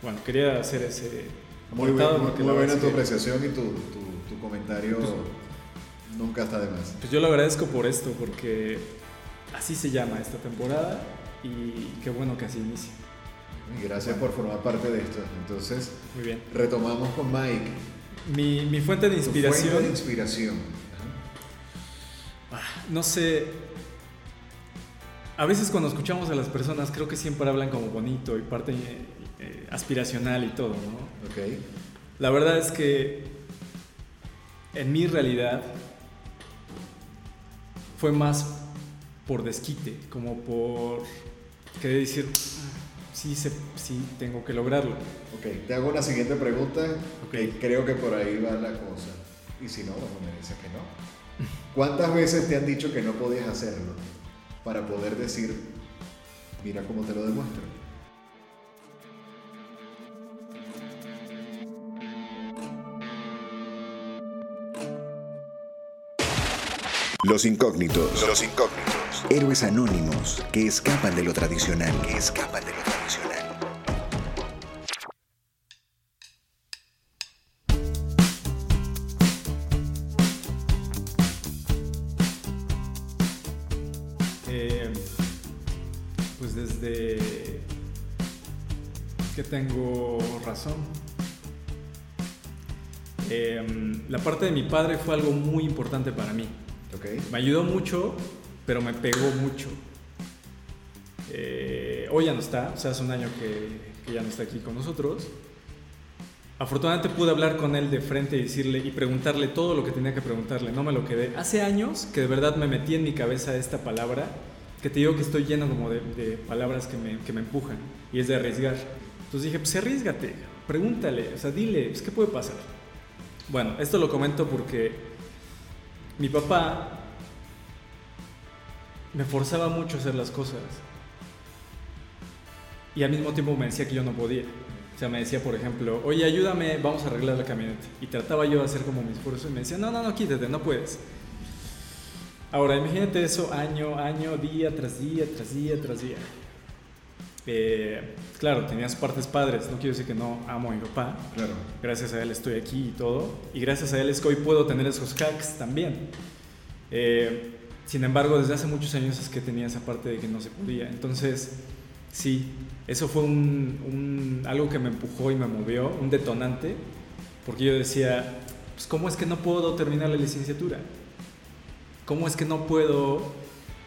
Bueno, quería hacer ese, muy, buena tu apreciación y tu, tu, comentario pues, nunca está de más. Pues yo lo agradezco por esto, porque así se llama esta temporada y qué bueno que así inicia. gracias por formar parte de esto. Entonces, Muy bien. retomamos con Mike. Mi, mi fuente de inspiración. fuente de inspiración. Ah, no sé. a veces cuando escuchamos a las personas creo que siempre hablan como bonito y parte eh, aspiracional y todo, ¿no? Ok. La verdad es que en mi realidad fue más por desquite, como por querer decir, sí, se, sí, tengo que lograrlo. Ok, te hago una siguiente pregunta. Ok, creo que por ahí va la cosa. Y si no, bueno, me dices que no. ¿Cuántas veces te han dicho que no podías hacerlo para poder decir, mira cómo te lo demuestro? Los incógnitos. Los incógnitos. Héroes anónimos que escapan de lo tradicional. Que escapan de lo tradicional. Eh, pues desde que tengo razón. Eh, la parte de mi padre fue algo muy importante para mí. Me ayudó mucho, pero me pegó mucho. Eh, hoy ya no está, o sea, hace un año que, ya no está aquí con nosotros. Afortunadamente pude hablar con él de frente y decirle y preguntarle todo lo que tenía que preguntarle, no me lo quedé. Hace años que de verdad me metí en mi cabeza esta palabra, que te digo que estoy lleno como de, de palabras que me, que me, empujan, y es de arriesgar. Entonces dije, pues arriesgate, pregúntale, o sea, dile, pues, ¿qué puede pasar? Bueno, esto lo comento porque mi papá me forzaba mucho a hacer las cosas. Y al mismo tiempo me decía que yo no podía. O sea, me decía, por ejemplo, oye, ayúdame, vamos a arreglar la camioneta. Y trataba yo de hacer como mi esfuerzo y me decía, no, no, no, quítate, no puedes. Ahora, imagínate eso año, año, día tras día, tras día, tras día. Eh, claro, tenía sus partes padres, no quiero decir que no amo a mi papá. Claro. Gracias a él estoy aquí y todo. Y gracias a él es que hoy puedo tener esos hacks también. Eh, sin embargo, desde hace muchos años es que tenía esa parte de que no se podía. Entonces, sí, eso fue un, un, algo que me empujó y me movió, un detonante, porque yo decía, pues, ¿cómo es que no puedo terminar la licenciatura? ¿Cómo es que no puedo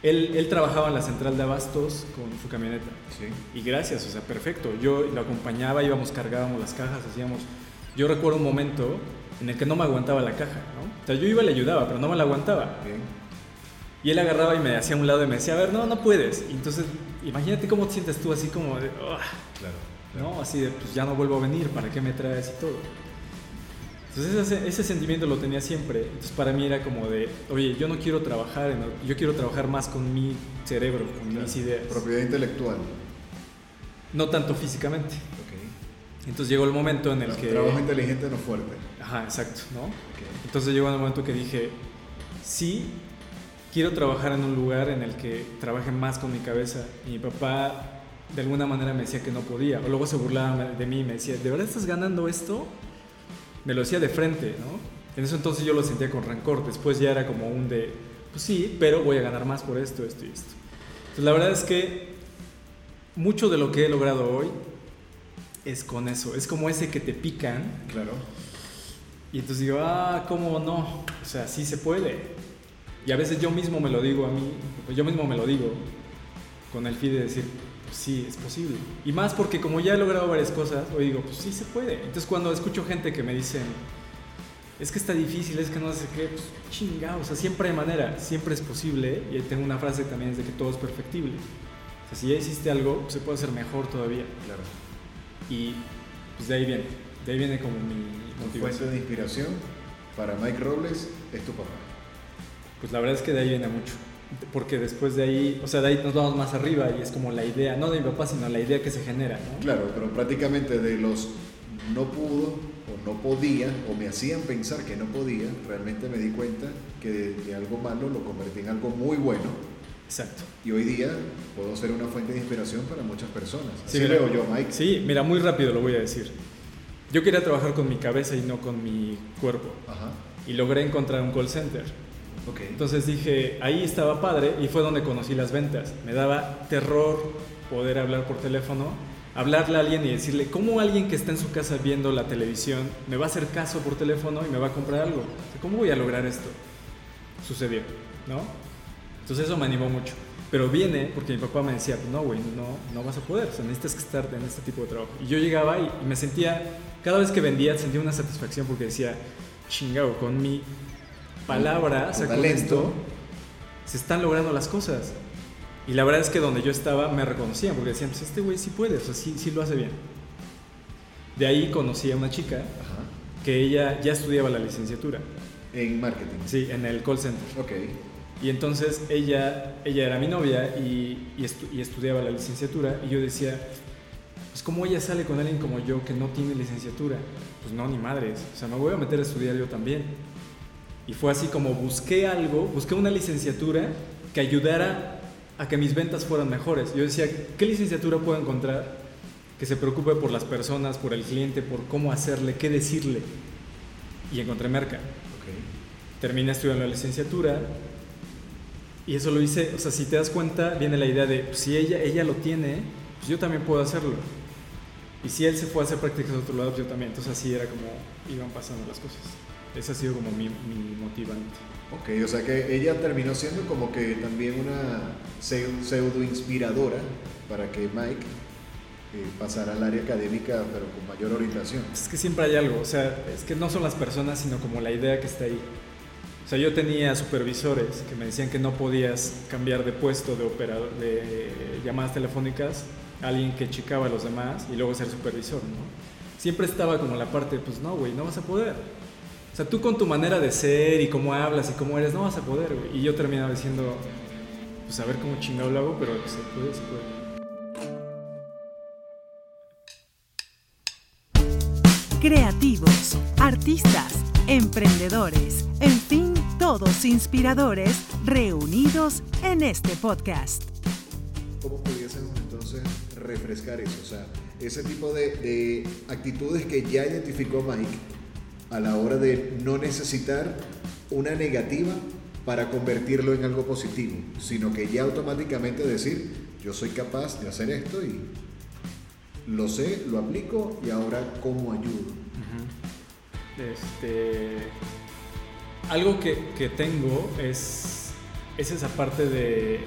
él, él, trabajaba en la central de abastos con su camioneta. Sí. Y gracias, o sea, perfecto. Yo lo acompañaba, íbamos, cargábamos las cajas, hacíamos... Yo recuerdo un momento en el que no me aguantaba la caja, ¿no? O sea, yo iba y le ayudaba, pero no me la aguantaba. Bien. Y él agarraba y me hacía a un lado y me decía, a ver, no, no puedes. Y entonces, imagínate cómo te sientes tú así como de... Oh, claro, claro. ¿No? Así de, pues ya no vuelvo a venir, ¿para qué me traes y todo? Entonces ese, ese, sentimiento lo tenía siempre. Entonces para mí era como de, oye, yo no quiero trabajar, en, yo quiero trabajar más con mi cerebro, con claro. mis ideas. Propiedad intelectual. No tanto físicamente. Okay. Entonces llegó el momento en el que... Trabajo inteligente no fuerte. Ajá, exacto, ¿no? Okay. Entonces llegó el momento que dije, sí, quiero trabajar en un lugar en el que trabaje más con mi cabeza. Y mi papá de alguna manera me decía que no podía. O luego se burlaba de mí y me decía, ¿de verdad estás ganando esto? Me lo decía de frente, ¿no? En eso entonces yo lo sentía con rancor, después ya era como un de, pues sí, pero voy a ganar más por esto, esto y esto. Entonces la verdad es que mucho de lo que he logrado hoy es con eso, es como ese que te pican. Claro. Y entonces digo, ah, ¿cómo no? O sea, sí se puede. Y a veces yo mismo me lo digo a mí, yo mismo me lo digo, con el fin de decir, sí, es posible. Y más porque como ya he logrado varias cosas, hoy digo, pues sí se puede. Entonces cuando escucho gente que me dicen, es que está difícil, es que no sé qué, pues chingado, o sea, siempre hay manera, siempre es posible. Y tengo una frase también es de que todo es perfectible. O sea, si ya hiciste algo, se puede hacer mejor todavía. Claro. Y pues de ahí viene, de ahí viene como mi motivación. fuente de inspiración para Mike Robles es tu papá. Pues la verdad es que de ahí viene mucho porque después de ahí, o sea, de ahí nos vamos más arriba y es como la idea, no de mi papá, sino la idea que se genera, ¿no? Claro, pero prácticamente de los no pudo o no podía o me hacían pensar que no podía, realmente me di cuenta que de, de algo malo lo convertí en algo muy bueno. Exacto. Y hoy día puedo ser una fuente de inspiración para muchas personas. Así Sí, mira, veo yo, Mike. Sí, mira, muy rápido lo voy a decir. Yo quería trabajar con mi cabeza y no con mi cuerpo. Ajá. Y logré encontrar un call center. Ok. Entonces dije, ahí estaba padre y fue donde conocí las ventas. Me daba terror poder hablar por teléfono, hablarle a alguien y decirle, ¿cómo alguien que está en su casa viendo la televisión me va a hacer caso por teléfono y me va a comprar algo? ¿Cómo voy a lograr esto? Sucedió, ¿no? Entonces eso me animó mucho. Pero viene porque mi papá me decía, no, güey, no, no vas a poder, o sea, necesitas estar en este tipo de trabajo. Y yo llegaba y, me sentía, cada vez que vendía, sentía una satisfacción porque decía, chingado, con mi palabra, o sea, con esto, se están logrando las cosas. Y la verdad es que donde yo estaba me reconocían porque decían, pues este güey sí puede, o sea, sí, sí lo hace bien. De ahí conocí a una chica que ella ya estudiaba la licenciatura. En marketing. Sí, en el call center. Ok. Y entonces ella, ella era mi novia y, y, estudiaba la licenciatura y yo decía, pues ¿cómo ella sale con alguien como yo que no tiene licenciatura? Pues no, ni madres. O sea, me voy a meter a estudiar yo también. Y fue así como busqué algo, busqué una licenciatura que ayudara a que mis ventas fueran mejores. Yo decía, ¿qué licenciatura puedo encontrar que se preocupe por las personas, por el cliente, por cómo hacerle, qué decirle? Y encontré Merca. Terminé estudiando la licenciatura y eso lo hice, o sea, si te das cuenta, viene la idea de, pues, si ella, ella lo tiene, pues yo también puedo hacerlo. Y si él se a hacer prácticas a otro lado, yo también. Entonces así era como iban pasando las cosas. Ese ha sido como mi, mi motivante. Ok, o sea que ella terminó siendo como que también una pseudo inspiradora para que Mike eh, pasara al área académica, pero con mayor orientación. Es que siempre hay algo, o sea, es que no son las personas, sino como la idea que está ahí. O sea, yo tenía supervisores que me decían que no podías cambiar de puesto de operador de llamadas telefónicas a alguien que checaba a los demás y luego ser supervisor, ¿no? Siempre estaba como la parte, pues no, güey, no vas a poder. O sea, tú con tu manera de ser y cómo hablas y cómo eres, no vas a poder, güey. Y yo terminaba diciendo, pues a ver cómo chingado lo hago, pero se puede, se puede. Creativos, artistas, emprendedores, en fin, todos inspiradores reunidos en este podcast. ¿Cómo pudiésemos entonces refrescar eso? O sea, ese tipo de, de actitudes que ya identificó Mike a la hora de no necesitar una negativa para convertirlo en algo positivo, sino que ya automáticamente decir, yo soy capaz de hacer esto y lo sé, lo aplico y ahora cómo ayudo. Este, algo que, tengo es, es esa parte de...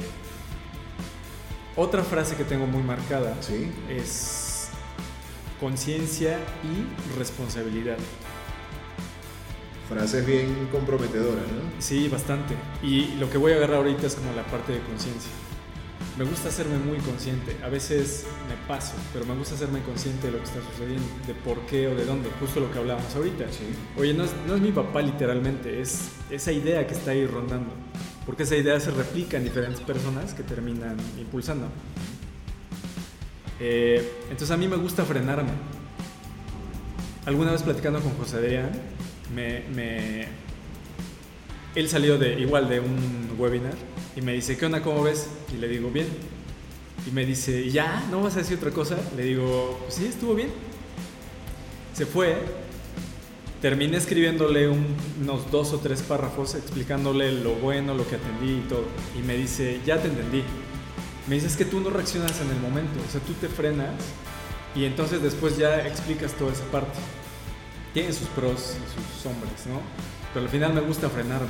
Otra frase que tengo muy marcada ¿Sí? es conciencia y responsabilidad. Frases bien comprometedoras, ¿no? Sí, bastante. Y lo que voy a agarrar ahorita es como la parte de conciencia. Me gusta hacerme muy consciente. A veces me paso, pero me gusta hacerme consciente de lo que está sucediendo, de por qué o de dónde. Justo lo que hablábamos ahorita. Sí. Oye, no es, no es mi papá literalmente, es esa idea que está ahí rondando. Porque esa idea se replica en diferentes personas que terminan impulsando. Eh, entonces a mí me gusta frenarme. Alguna vez platicando con José Adrián, me, él salió de igual de un webinar y me dice, ¿qué onda? ¿Cómo ves? Y le digo, bien. Y me dice, ¿ya? ¿No vas a decir otra cosa? Le digo, pues sí, estuvo bien. Se fue. Terminé escribiéndole unos dos o tres párrafos explicándole lo bueno, lo que atendí y todo. Y me dice, ya te entendí. Me dice, es que tú no reaccionas en el momento. O sea, tú te frenas y entonces después ya explicas toda esa parte tiene sus pros y sus sombras, ¿no? Pero al final me gusta frenarme.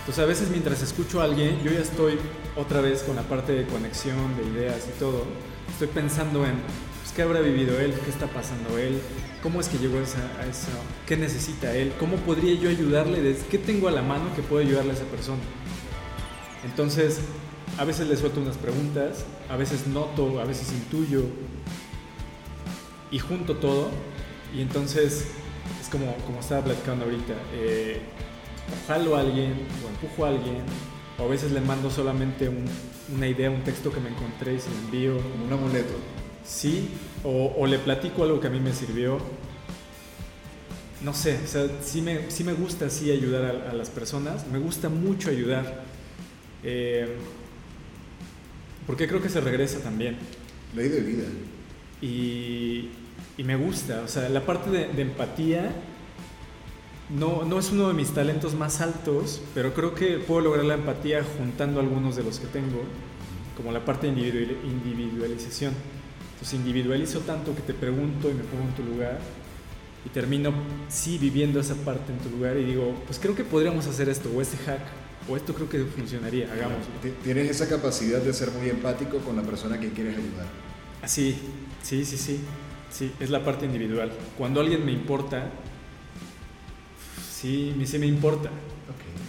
Entonces a veces mientras escucho a alguien, yo ya estoy otra vez con la parte de conexión, de ideas y todo. Estoy pensando en pues, qué habrá vivido él, qué está pasando él, cómo es que llegó a, eso, qué necesita él, cómo podría yo ayudarle, qué tengo a la mano que puedo ayudarle a esa persona. Entonces, a veces le suelto unas preguntas, a veces noto, a veces intuyo y junto todo y entonces es como, como estaba platicando ahorita, eh, jalo a alguien o empujo a alguien, o a veces le mando solamente una idea, un texto que me encontré y se lo envío. un amuleto. Sí, o, le platico algo que a mí me sirvió. No sé, o sea, sí me, sí me gusta así ayudar a, las personas, me gusta mucho ayudar. Eh, porque creo que se regresa también. Ley de vida. Y, y me gusta. O sea, la parte de, empatía no, no, es uno de mis talentos más altos, pero creo que puedo lograr la empatía juntando algunos de los que tengo, como la parte de individualización. Entonces individualizo tanto que te pregunto y me pongo en tu lugar y termino, sí, viviendo esa parte en tu lugar y digo, pues creo que podríamos hacer esto o este hack o esto creo que funcionaría, hagámoslo. Tienes esa capacidad de ser muy empático con la persona que quieres ayudar. Así, sí, sí, sí, sí, es la parte individual. Cuando alguien me importa, sí, sí me importa.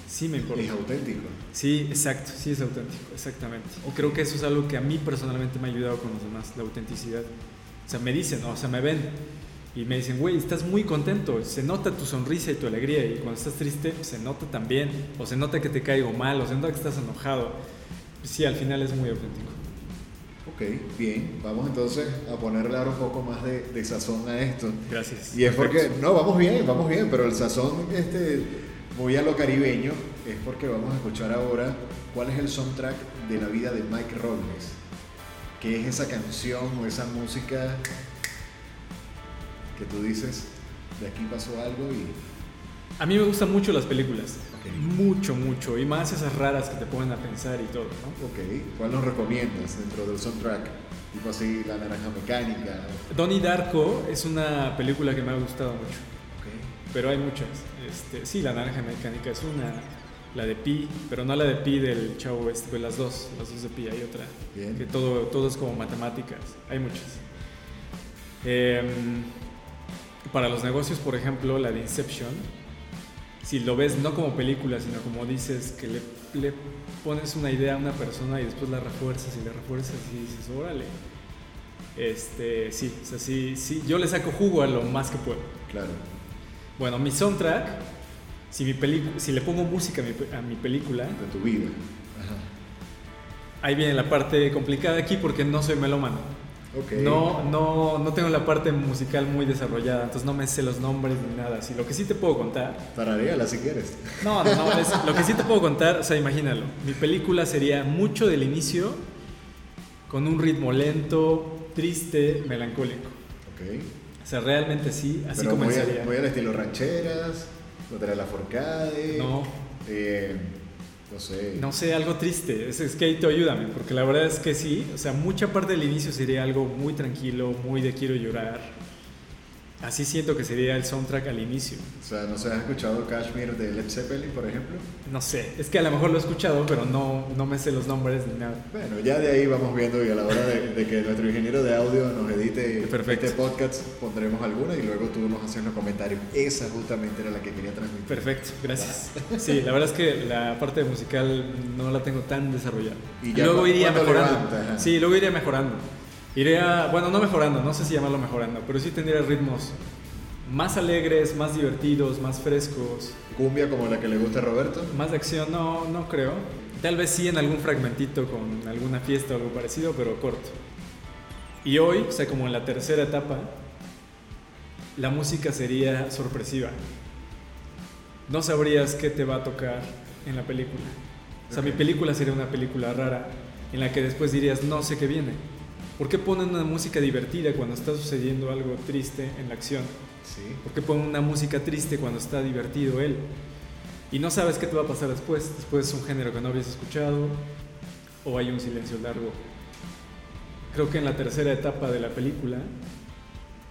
Sí me importa. Es auténtico. Sí, exacto, sí es auténtico, exactamente. Y creo que eso es algo que a mí personalmente me ha ayudado con los demás, la autenticidad. O sea, me dicen, o sea, me ven y me dicen, güey, estás muy contento, se nota tu sonrisa y tu alegría, y cuando estás triste, se nota también, o se nota que te caigo mal, o se nota que estás enojado. Sí, al final es muy auténtico. Ok, bien, vamos entonces a ponerle ahora un poco más de, de sazón a esto. Gracias. Y es porque, no, vamos bien, vamos bien, pero el sazón este, muy a lo caribeño es porque vamos a escuchar ahora cuál es el soundtrack de la vida de Mike Robles. ¿Qué es esa canción o esa música que tú dices, de aquí pasó algo y... A mí me gustan mucho las películas. Mucho, mucho. Y más esas raras que te ponen a pensar y todo, ¿no? Ok. ¿Cuál nos recomiendas dentro del soundtrack? Tipo así, La Naranja Mecánica. Donnie Darko es una película que me ha gustado mucho. Pero hay muchas. Este, sí, La Naranja Mecánica es una. La de Pi, pero no la de Pi del chavo este, pues las dos, las dos de Pi, hay otra. Que todo, todo es como matemáticas. Hay muchas. Eh, para los negocios, por ejemplo, la de Inception, si lo ves no como película, sino como dices, que le, pones una idea a una persona y después la refuerzas y la refuerzas y dices, órale. Este, sí, o sea, sí, sí, yo le saco jugo a lo más que puedo. Claro. Bueno, mi soundtrack, si, mi si le pongo música a mi, a mi película... De tu vida. Ahí viene la parte complicada aquí porque no soy melómano. No, no, no tengo la parte musical muy desarrollada, entonces no me sé los nombres ni nada. Así, lo que sí te puedo contar. Tarareala si quieres. No, no, no. lo que sí te puedo contar, o sea, imagínalo. Mi película sería mucho del inicio, con un ritmo lento, triste, melancólico. Ok. O sea, realmente sí, así Pero comenzaría. Voy, al estilo rancheras, la Laforcade. No. Eh, no sé. No sé, algo triste. Es, es que ayúdame, porque la verdad es que sí. O sea, mucha parte del inicio sería algo muy tranquilo, muy de quiero llorar. Así siento que sería el soundtrack al inicio. O sea, ¿no se ha escuchado Kashmir de Led Zeppelin, por ejemplo? No sé, es que a lo mejor lo he escuchado, pero no, no me sé los nombres ni nada. Bueno, ya de ahí vamos viendo y a la hora de, que nuestro ingeniero de audio nos edite este podcast pondremos alguna y luego tú nos haces los comentarios. Esa justamente era la que quería transmitir. Perfecto, gracias. Sí, la verdad es que la parte musical no la tengo tan desarrollada. Y luego iría mejorando. sí, luego iría mejorando. Iría, bueno, no mejorando, no sé si llamarlo mejorando, pero sí tendría ritmos más alegres, más divertidos, más frescos. ¿Cumbia como la que le gusta a Roberto? Más de acción, no, no creo. Tal vez sí en algún fragmentito con alguna fiesta o algo parecido, pero corto. Y hoy, o sea, como en la tercera etapa, la música sería sorpresiva. No sabrías qué te va a tocar en la película. O sea, mi película sería una película rara en la que después dirías, no sé qué viene. ¿Por qué ponen una música divertida cuando está sucediendo algo triste en la acción? Sí. ¿Por qué ponen una música triste cuando está divertido él? Y no sabes qué te va a pasar después. Después es un género que no habías escuchado o hay un silencio largo. Creo que en la tercera etapa de la película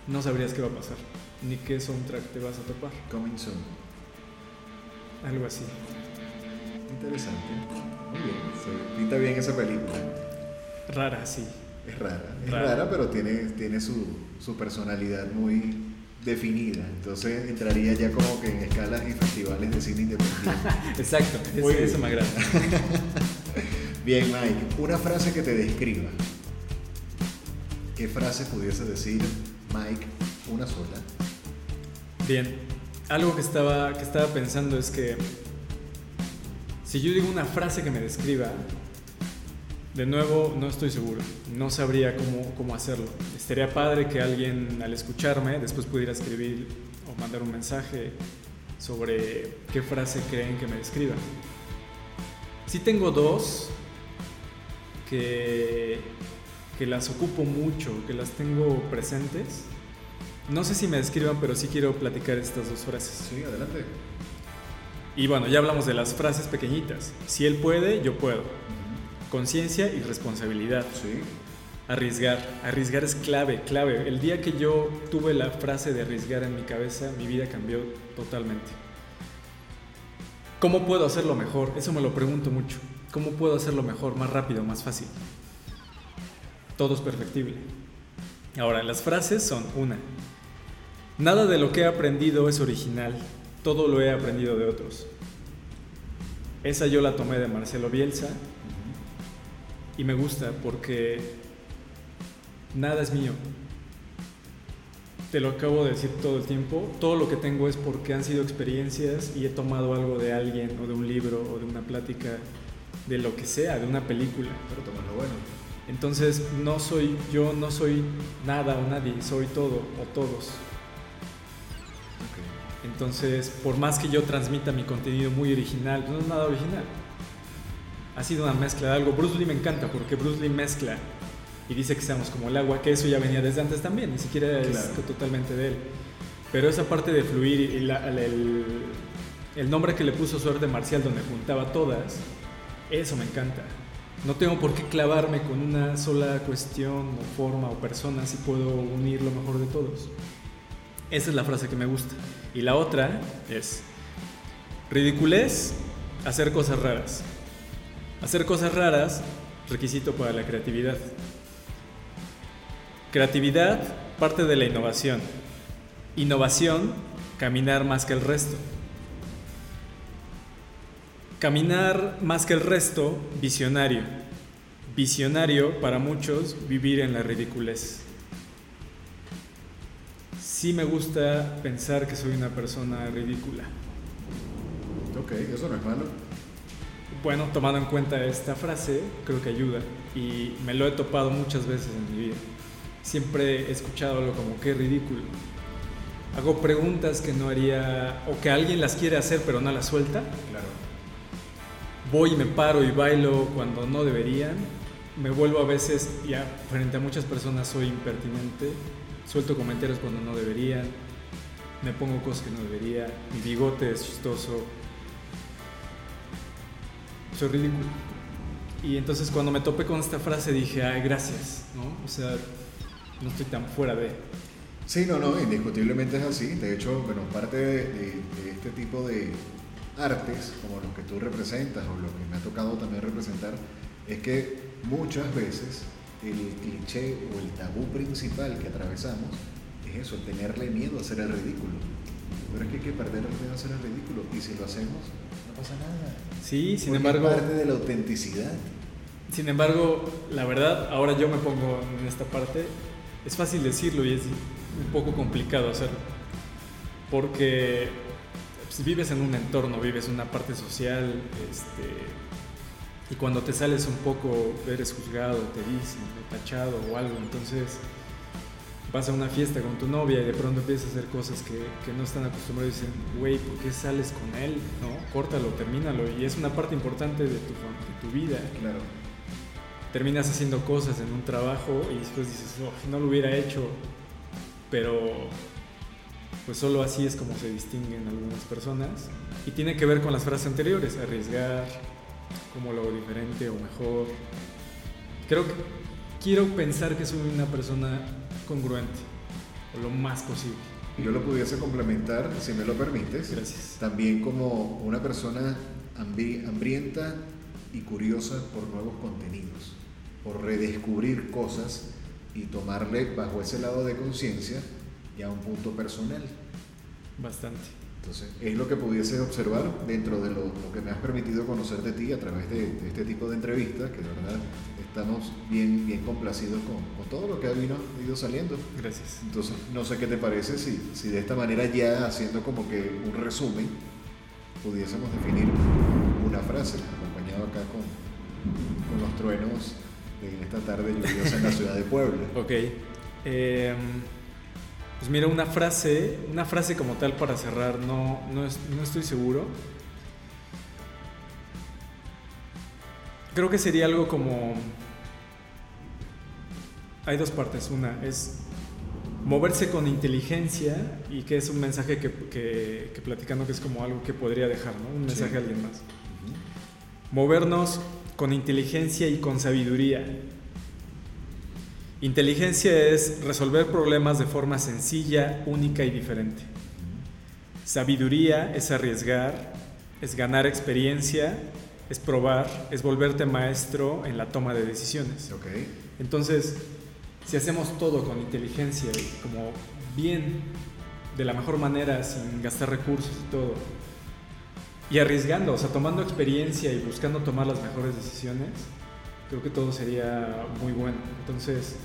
no sabrías qué va a pasar, ni qué soundtrack te vas a topar. Coming soon. Algo así. Interesante. Muy bien. Se pinta bien esa película. Rara, sí. Es rara, es rara, pero tiene, tiene su, su, personalidad muy definida. Entonces entraría ya como que en escalas y festivales de cine independiente. Exacto, eso me agrada. bien, Mike, una frase que te describa. ¿Qué frase pudiese decir Mike una sola? Bien, algo que estaba, que estaba pensando es que si yo digo una frase que me describa, de nuevo, no estoy seguro, no sabría cómo, cómo hacerlo. Estaría padre que alguien al escucharme después pudiera escribir o mandar un mensaje sobre qué frase creen que me describa. Sí tengo dos que, que las ocupo mucho, que las tengo presentes. No sé si me describan, pero sí quiero platicar estas dos frases. Sí, adelante. Y bueno, ya hablamos de las frases pequeñitas. Si él puede, yo puedo conciencia y responsabilidad. Sí. Arriesgar. Arriesgar es clave, clave. El día que yo tuve la frase de arriesgar en mi cabeza, mi vida cambió totalmente. ¿Cómo puedo hacerlo mejor? Eso me lo pregunto mucho. ¿Cómo puedo hacerlo mejor, más rápido, más fácil? Todo es perfectible. Ahora, las frases son una. Nada de lo que he aprendido es original, todo lo he aprendido de otros. Esa yo la tomé de Marcelo Bielsa y me gusta porque nada es mío. Te lo acabo de decir todo el tiempo. Todo lo que tengo es porque han sido experiencias y he tomado algo de alguien o de un libro o de una plática, de lo que sea, de una película. Pero toma lo bueno. Entonces no soy yo, no soy nada o nadie, soy todo o todos. Entonces, por más que yo transmita mi contenido muy original, no es nada original. Ha sido una mezcla de algo. Bruce Lee me encanta porque Bruce Lee mezcla y dice que seamos como el agua, que eso ya venía desde antes también, ni siquiera es totalmente de él. Pero esa parte de fluir y el, el nombre que le puso su arte marcial donde juntaba todas, eso me encanta. No tengo por qué clavarme con una sola cuestión o forma o persona si puedo unir lo mejor de todos. Esa es la frase que me gusta. Y la otra es, ridiculez, hacer cosas raras. Hacer cosas raras, requisito para la creatividad. Creatividad, parte de la innovación. Innovación, caminar más que el resto. Caminar más que el resto, visionario. Visionario, para muchos, vivir en la ridiculez. Sí me gusta pensar que soy una persona ridícula. Ok, eso no es malo. Bueno, tomando en cuenta esta frase, creo que ayuda. Y me lo he topado muchas veces en mi vida. Siempre he escuchado algo como, qué ridículo. Hago preguntas que no haría, o que alguien las quiere hacer pero no las suelta. Claro voy y me paro y bailo cuando no deberían. Me vuelvo a veces, ya frente a muchas personas soy impertinente, suelto comentarios cuando no deberían, me pongo cosas que no debería, mi bigote es chistoso, soy ridículo. Y entonces cuando me topé con esta frase dije, ay, gracias, ¿no? O sea, no estoy tan fuera de... Sí, no, no, indiscutiblemente es así. De hecho, bueno, parte de este tipo de, artes, como los que tú representas o lo que me ha tocado también representar, es que muchas veces el cliché o el tabú principal que atravesamos es eso, tenerle miedo a hacer el ridículo. Pero es que hay que perder el miedo a hacer el ridículo y si lo hacemos, pasa nada. Sí, sin embargo... Es parte de la autenticidad. Sin embargo, la verdad, ahora yo me pongo en esta parte, es fácil decirlo y es un poco complicado hacerlo. Porque si vives en un entorno, vives una parte social, este, y cuando te sales un poco eres juzgado, te dicen, tachado o algo, entonces vas a una fiesta con tu novia y de pronto empiezas a hacer cosas que, que no están acostumbrados y dicen, güey, ¿por qué sales con él? ¿No? Córtalo, termínalo. Y es una parte importante de tu, de tu vida. Claro. Terminas haciendo cosas en un trabajo y después dices, oh, no lo hubiera hecho, pero pues solo así es como se distinguen algunas personas. Y tiene que ver con las frases anteriores, arriesgar, como lo diferente o mejor. Creo que quiero pensar que soy una persona congruente, o lo más posible. Yo lo pudiese complementar, si me lo permites. Gracias. También como una persona hambrienta y curiosa por nuevos contenidos, por redescubrir cosas y tomarle bajo ese lado de conciencia y a un punto personal. Bastante. Entonces, es lo que pudiese observar dentro de lo, que me has permitido conocer de ti a través de, este tipo de entrevistas, que de verdad estamos bien, bien complacidos con, con todo lo que ha vino, ido saliendo. Gracias. Entonces, no sé qué te parece si, si de esta manera ya haciendo como que un resumen, pudiésemos definir una frase, acompañado acá con, con los truenos de esta tarde lluviosa en la ciudad de Puebla. Ok. Eh, pues mira, una frase, una frase como tal para cerrar, no, no, estoy seguro. Creo que sería algo como... Hay dos partes. Una es moverse con inteligencia y que es un mensaje que, que, platicando que es como algo que podría dejar, ¿no? Un mensaje a alguien más. Movernos con inteligencia y con sabiduría. Inteligencia es resolver problemas de forma sencilla, única y diferente. Sabiduría es arriesgar es ganar experiencia, es probar, es volverte maestro en la toma de decisiones. Okay. Entonces, si hacemos todo con inteligencia y como bien, de la mejor manera, sin gastar recursos y todo, y arriesgando, o sea, tomando experiencia y buscando tomar las mejores decisiones, creo que todo sería muy bueno. Entonces,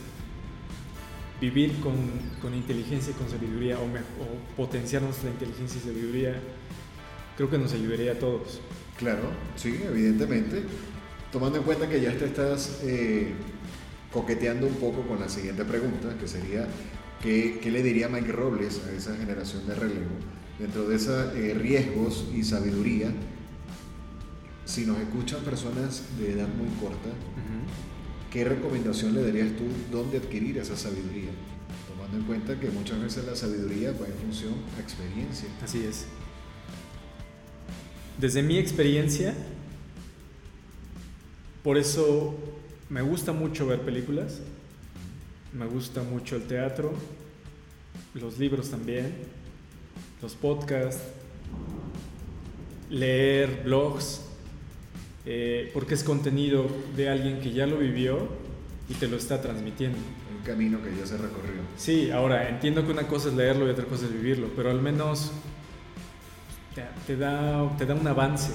vivir con, con inteligencia y con sabiduría, o, potenciar nuestra inteligencia y sabiduría, creo que nos ayudaría a todos. Claro, sí, evidentemente. Tomando en cuenta que ya te estás eh, coqueteando un poco con la siguiente pregunta, que sería, ¿qué, ¿qué, le diría Mike Robles a esa generación de relevo? Dentro de esos eh, riesgos y sabiduría, si nos escuchan personas de edad muy corta, ¿qué recomendación le darías tú dónde adquirir esa sabiduría? Tomando en cuenta que muchas veces la sabiduría va en función a experiencia. Así es. Desde mi experiencia, por eso me gusta mucho ver películas, me gusta mucho el teatro, los libros también, los podcasts, leer blogs, eh, porque es contenido de alguien que ya lo vivió y te lo está transmitiendo. Un camino que ya se recorrió. Sí, ahora entiendo que una cosa es leerlo y otra cosa es vivirlo, pero al menos te, da, te da un avance.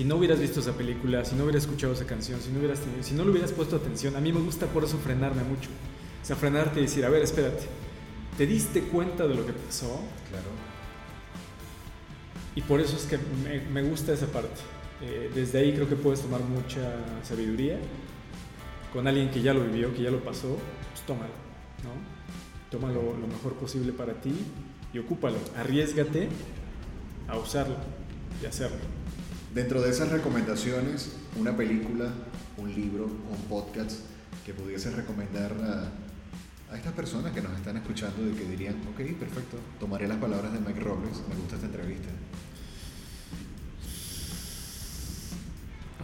Si no hubieras visto esa película, si no hubieras escuchado esa canción, si no, hubieras tenido, si no le hubieras puesto atención, a mí me gusta por eso frenarme mucho. O sea, frenarte y decir, a ver, espérate, ¿te diste cuenta de lo que pasó? Claro. Y por eso es que me, me gusta esa parte. Eh, desde ahí creo que puedes tomar mucha sabiduría con alguien que ya lo vivió, que ya lo pasó, pues tómalo, ¿no? Tómalo lo mejor posible para ti y ocúpalo. Arriesgate a usarlo y hacerlo. Dentro de esas recomendaciones, una película, un libro, un podcast que pudiese recomendar a, a estas personas que nos están escuchando y que dirían, ok, perfecto, tomaré las palabras de Mike Robles, me gusta esta entrevista.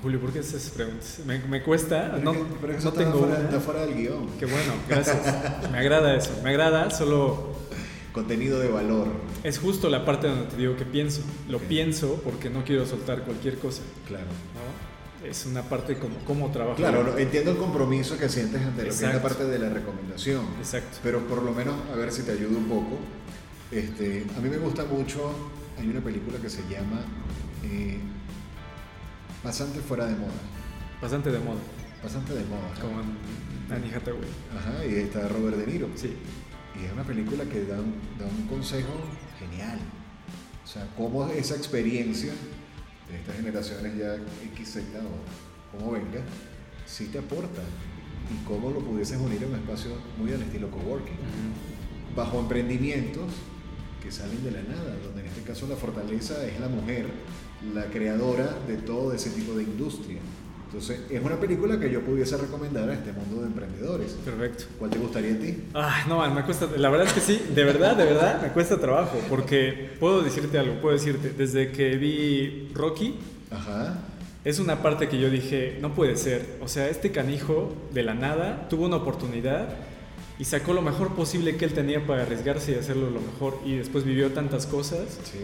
Julio, ¿por qué haces preguntas? Me, me cuesta, no, pero no tengo fuera, está fuera del guion. Qué bueno, gracias. me agrada eso, me agrada, solo contenido de valor. Es justo la parte donde te digo que pienso. Lo pienso porque no quiero soltar cualquier cosa. Claro. ¿no? Es una parte como cómo trabajo. Claro, entiendo el compromiso que sientes ante lo que es la parte de la recomendación. Exacto. Pero por lo menos, a ver si te ayuda un poco. Este, a mí me gusta mucho, hay una película que se llama eh, Pasante fuera de moda. Pasante de moda. Pasante de moda. Como Annie Hathaway. Ajá, y está Robert De Niro. Sí. Y es una película que da un, da un consejo genial. O sea, cómo esa experiencia de estas generaciones ya XZ o como venga, sí te aporta. Y cómo lo pudieses unir en un espacio muy al estilo coworking. Bajo emprendimientos que salen de la nada, donde en este caso la fortaleza es la mujer, la creadora de todo ese tipo de industria. Entonces, es una película que yo pudiese recomendar a este mundo de emprendedores. Perfecto. ¿Cuál te gustaría a ti? Ah, no, me cuesta, la verdad es que sí, de verdad, de verdad, me cuesta trabajo, porque puedo decirte algo, puedo decirte, desde que vi Rocky, Ajá. es una parte que yo dije, no puede ser, o sea, este canijo de la nada tuvo una oportunidad y sacó lo mejor posible que él tenía para arriesgarse y hacerlo lo mejor y después vivió tantas cosas. Sí.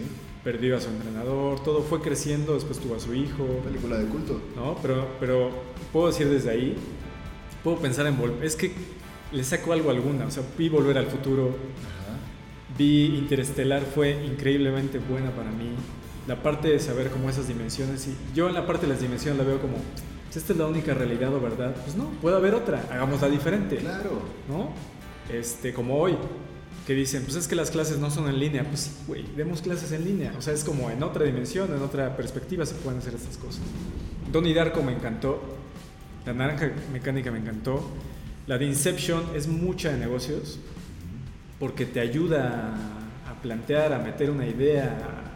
Perdió a su entrenador, todo fue creciendo, después tuvo a su hijo. Película de culto. ¿No? Pero, pero puedo decir desde ahí, puedo pensar en volver. Es que le saco algo alguna, o sea, vi Volver al Futuro, Ajá. vi Interestelar, fue increíblemente buena para mí. La parte de saber cómo esas dimensiones, y yo en la parte de las dimensiones la veo como, esta es la única realidad o verdad, pues no, puede haber otra, hagámosla diferente. Claro. ¿No? Este, como hoy, que dicen, pues es que las clases no son en línea, pues sí, güey, demos clases en línea, o sea, es como en otra dimensión, en otra perspectiva se pueden hacer estas cosas. Donnie Darko me encantó, La Naranja Mecánica me encantó, la de Inception es mucha de negocios, porque te ayuda a, a plantear, a meter una idea,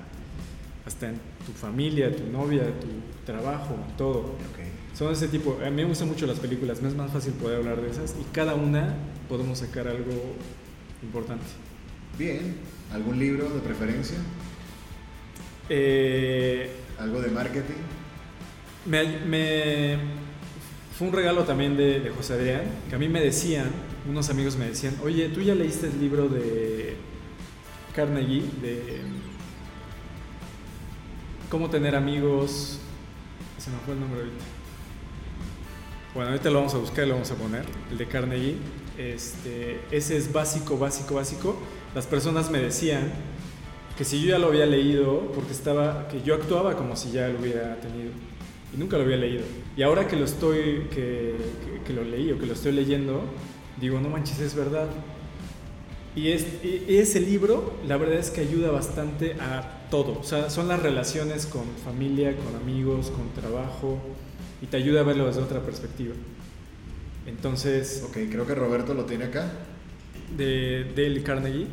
hasta en tu familia, tu novia, tu trabajo, todo. Okay. Son ese tipo, a mí me gustan mucho las películas, me es más fácil poder hablar de esas y cada una podemos sacar algo importante. Bien, ¿algún libro de preferencia? Eh, ¿Algo de marketing? me, me- fue un regalo también de, de José Adrián, que a mí me decían, unos amigos me decían, oye, ¿tú ya leíste el libro de Carnegie, de cómo tener amigos. Se me fue el nombre ahorita. Bueno, ahorita lo vamos a buscar y lo vamos a poner. El de Carnegie. Este, ese es básico, básico, básico. Las personas me decían que si yo ya lo había leído, porque estaba, que yo actuaba como si ya lo hubiera tenido. Y nunca lo había leído. Y ahora que lo estoy, que, que, lo leí o que lo estoy leyendo, digo, no manches, es verdad. Y, es, y ese libro, la verdad es que ayuda bastante a todo. O sea, son las relaciones con familia, con amigos, con trabajo, y te ayuda a verlo desde otra perspectiva. Entonces... Ok, creo que Roberto lo tiene acá. De Dale Carnegie.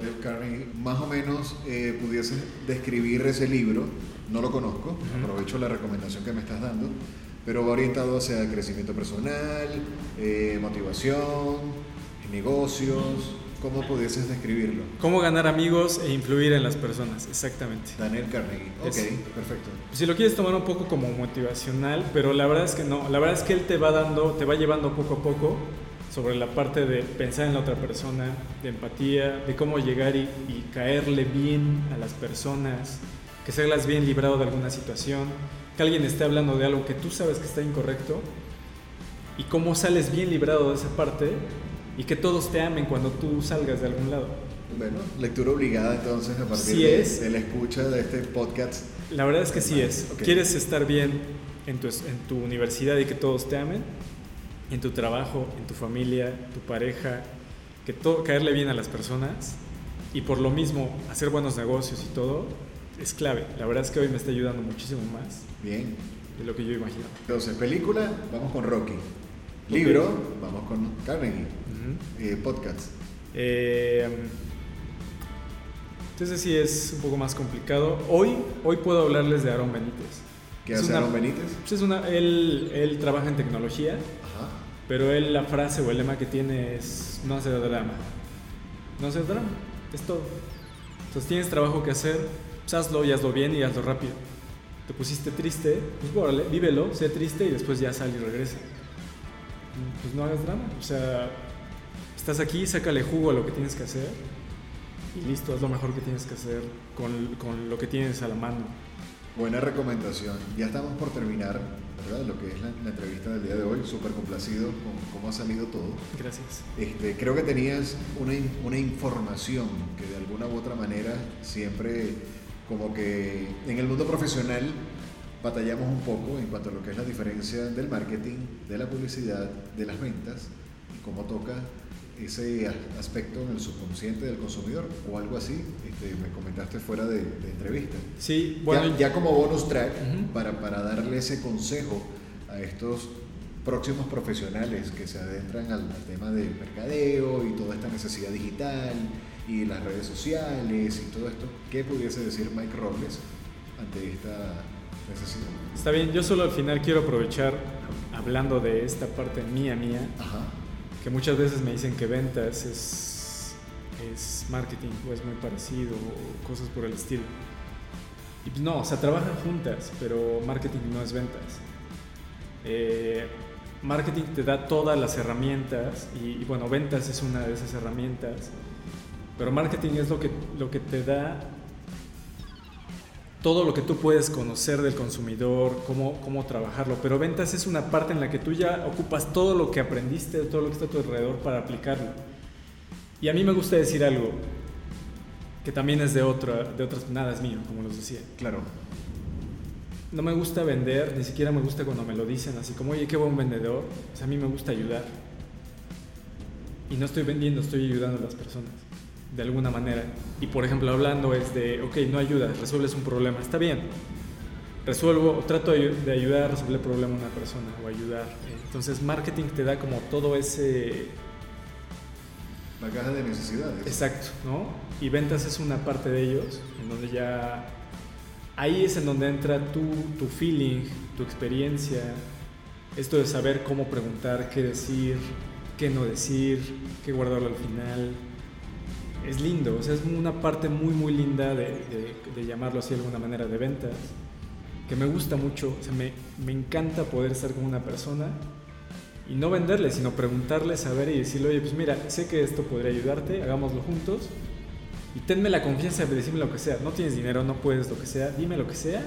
Dale Carnegie. Más o menos eh, pudiese describir ese libro. No lo conozco, aprovecho la recomendación que me estás dando, pero va orientado hacia crecimiento personal, eh, motivación, negocios, ¿Cómo pudieses describirlo? Cómo ganar amigos e influir en las personas, exactamente. Daniel Carnegie. Ok, perfecto. Si lo quieres tomar un poco como motivacional, pero la verdad es que no. La verdad es que él te va dando, te va llevando poco a poco sobre la parte de pensar en la otra persona, de empatía, de cómo llegar y, caerle bien a las personas, que seas bien librado de alguna situación, que alguien esté hablando de algo que tú sabes que está incorrecto y cómo sales bien librado de esa parte y que todos te amen cuando tú salgas de algún lado. Bueno, lectura obligada entonces a partir de, la escucha de este podcast. La verdad es que sí es. ¿Quieres estar bien en tu, en tu universidad y que todos te amen? En tu trabajo, en tu familia, tu pareja, que todo, caerle bien a las personas y por lo mismo hacer buenos negocios y todo es clave. La verdad es que hoy me está ayudando muchísimo más. Bien. De lo que yo imaginaba. Entonces, película, vamos con Rocky. Libro, vamos con Carnegie. Eh, podcast. Eh, entonces sí es un poco más complicado. Hoy, hoy puedo hablarles de Aaron Benítez. ¿Qué hace Aaron Benítez? Pues es una, él, él trabaja en tecnología, pero él la frase o el lema que tiene es no hacer drama. No hacer drama, es todo. Entonces tienes trabajo que hacer, pues hazlo y hazlo bien y hazlo rápido. Te pusiste triste, pues vívelo, sé triste y después ya sal y regresa. Pues no hagas drama, o sea, estás aquí, sácale jugo a lo que tienes que hacer y listo, es lo mejor que tienes que hacer con, con lo que tienes a la mano. Buena recomendación. Ya estamos por terminar, ¿verdad? Lo que es la, entrevista del día de hoy. Súper complacido con cómo ha salido todo. Gracias. Este, creo que tenías una, una información que de alguna u otra manera siempre, como que en el mundo profesional, batallamos un poco en cuanto a lo que es la diferencia del marketing, de la publicidad, de las ventas y cómo toca ese aspecto en el subconsciente del consumidor o algo así. Este, me comentaste fuera de, entrevista. Sí, bueno. Ya, como bonus track, para, para darle ese consejo a estos próximos profesionales que se adentran al, tema del mercadeo y toda esta necesidad digital y las redes sociales y todo esto, ¿qué pudiese decir Mike Robles ante esta necesidad? Está bien, yo solo al final quiero aprovechar, hablando de esta parte mía, mía, Ajá que muchas veces me dicen que ventas es, es marketing o es muy parecido o cosas por el estilo. Y pues no, o sea, trabajan juntas, pero marketing no es ventas. Eh, marketing te da todas las herramientas y, bueno, ventas es una de esas herramientas, pero marketing es lo que, lo que te da todo lo que tú puedes conocer del consumidor, cómo, cómo trabajarlo, pero ventas es una parte en la que tú ya ocupas todo lo que aprendiste, todo lo que está a tu alrededor para aplicarlo. Y a mí me gusta decir algo que también es de, otra, de otras, nada es mío, como los decía. Claro. No me gusta vender, ni siquiera me gusta cuando me lo dicen así como, oye, qué buen vendedor. O sea, a mí me gusta ayudar. Y no estoy vendiendo, estoy ayudando a las personas de alguna manera. Y por ejemplo, hablando es de, ok, no ayuda, resuelves un problema, está bien. Resuelvo, trato de ayudar a resolver el problema a una persona o ayudar. Entonces, marketing te da como todo ese. La caja de necesidades. Exacto, ¿no? Y ventas es una parte de ellos, en donde ya. Ahí es en donde entra tu, tu feeling, tu experiencia, esto de saber cómo preguntar, qué decir, qué no decir, qué guardarlo al final, es lindo, o sea, es una parte muy, muy linda de, llamarlo así de alguna manera de ventas, que me gusta mucho, o sea, me, me, encanta poder estar con una persona y no venderle, sino preguntarle, saber y decirle, oye, pues mira, sé que esto podría ayudarte, hagámoslo juntos, Y tenme la confianza de decirme lo que sea. No tienes dinero, no puedes, lo que sea. Dime lo que sea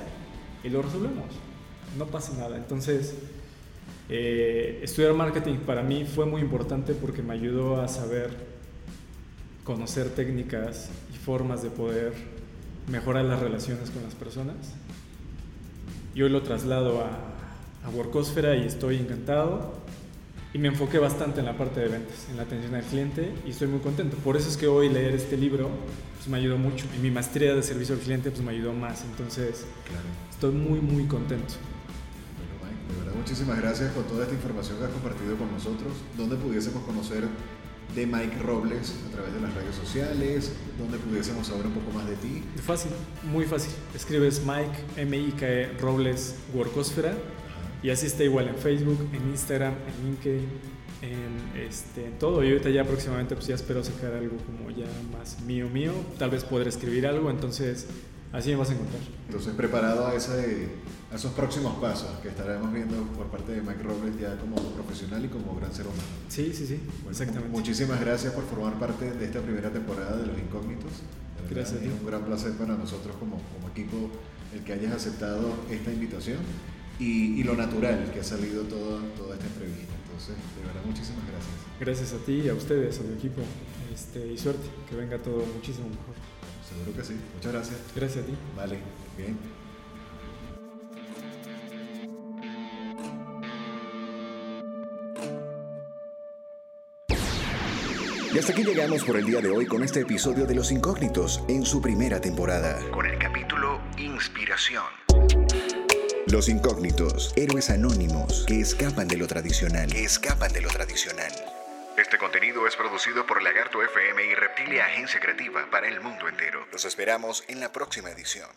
y lo resolvemos. No pasa nada. Entonces, eh, estudiar marketing para mí fue muy importante porque me ayudó a saber conocer técnicas y formas de poder mejorar las relaciones con las personas. Y hoy lo traslado a, a Workosfera y estoy encantado. Y me enfoqué bastante en la parte de ventas, en la atención al cliente y estoy muy contento. Por eso es que hoy leer este libro pues, me ayudó mucho. Y mi maestría de servicio al cliente pues, me ayudó más. Entonces, estoy muy, muy contento. Bueno, Mike, de verdad, muchísimas gracias por toda esta información que has compartido con nosotros. ¿Dónde pudiésemos conocer de Mike Robles a través de las redes sociales, donde pudiésemos saber un poco más de ti. Fácil, muy fácil. Escribes Mike, M-I-K-E, Robles, Workosfera, y así está igual en Facebook, en Instagram, en LinkedIn, en, este, en todo. Y ahorita ya próximamente pues ya espero sacar algo como ya más mío mío. Tal vez podré escribir algo, entonces así me vas a encontrar. Entonces preparado a, ese, a esos próximos pasos que estaremos viendo por parte de Mike Robles ya como profesional y como gran ser humano. Sí, sí, sí, exactamente. Muchísimas gracias por formar parte de esta primera temporada de Los Incógnitos. Gracias. Es un gran placer para nosotros como, como equipo el que hayas aceptado esta invitación y, y lo natural que ha salido toda, toda esta entrevista. Entonces, de verdad, muchísimas gracias. Gracias a ti y a ustedes, a tu equipo. Este, y suerte, que venga todo muchísimo mejor. Seguro que sí. Muchas gracias. Gracias a ti. Vale, bien. Y hasta aquí llegamos por el día de hoy con este episodio de Los Incógnitos en su primera temporada. Con el capítulo Inspiración. Los incógnitos, héroes anónimos que escapan de lo tradicional, que escapan de lo tradicional. Este contenido es producido por Lagarto FM y Reptilia Agencia Creativa para el mundo entero. Los esperamos en la próxima edición.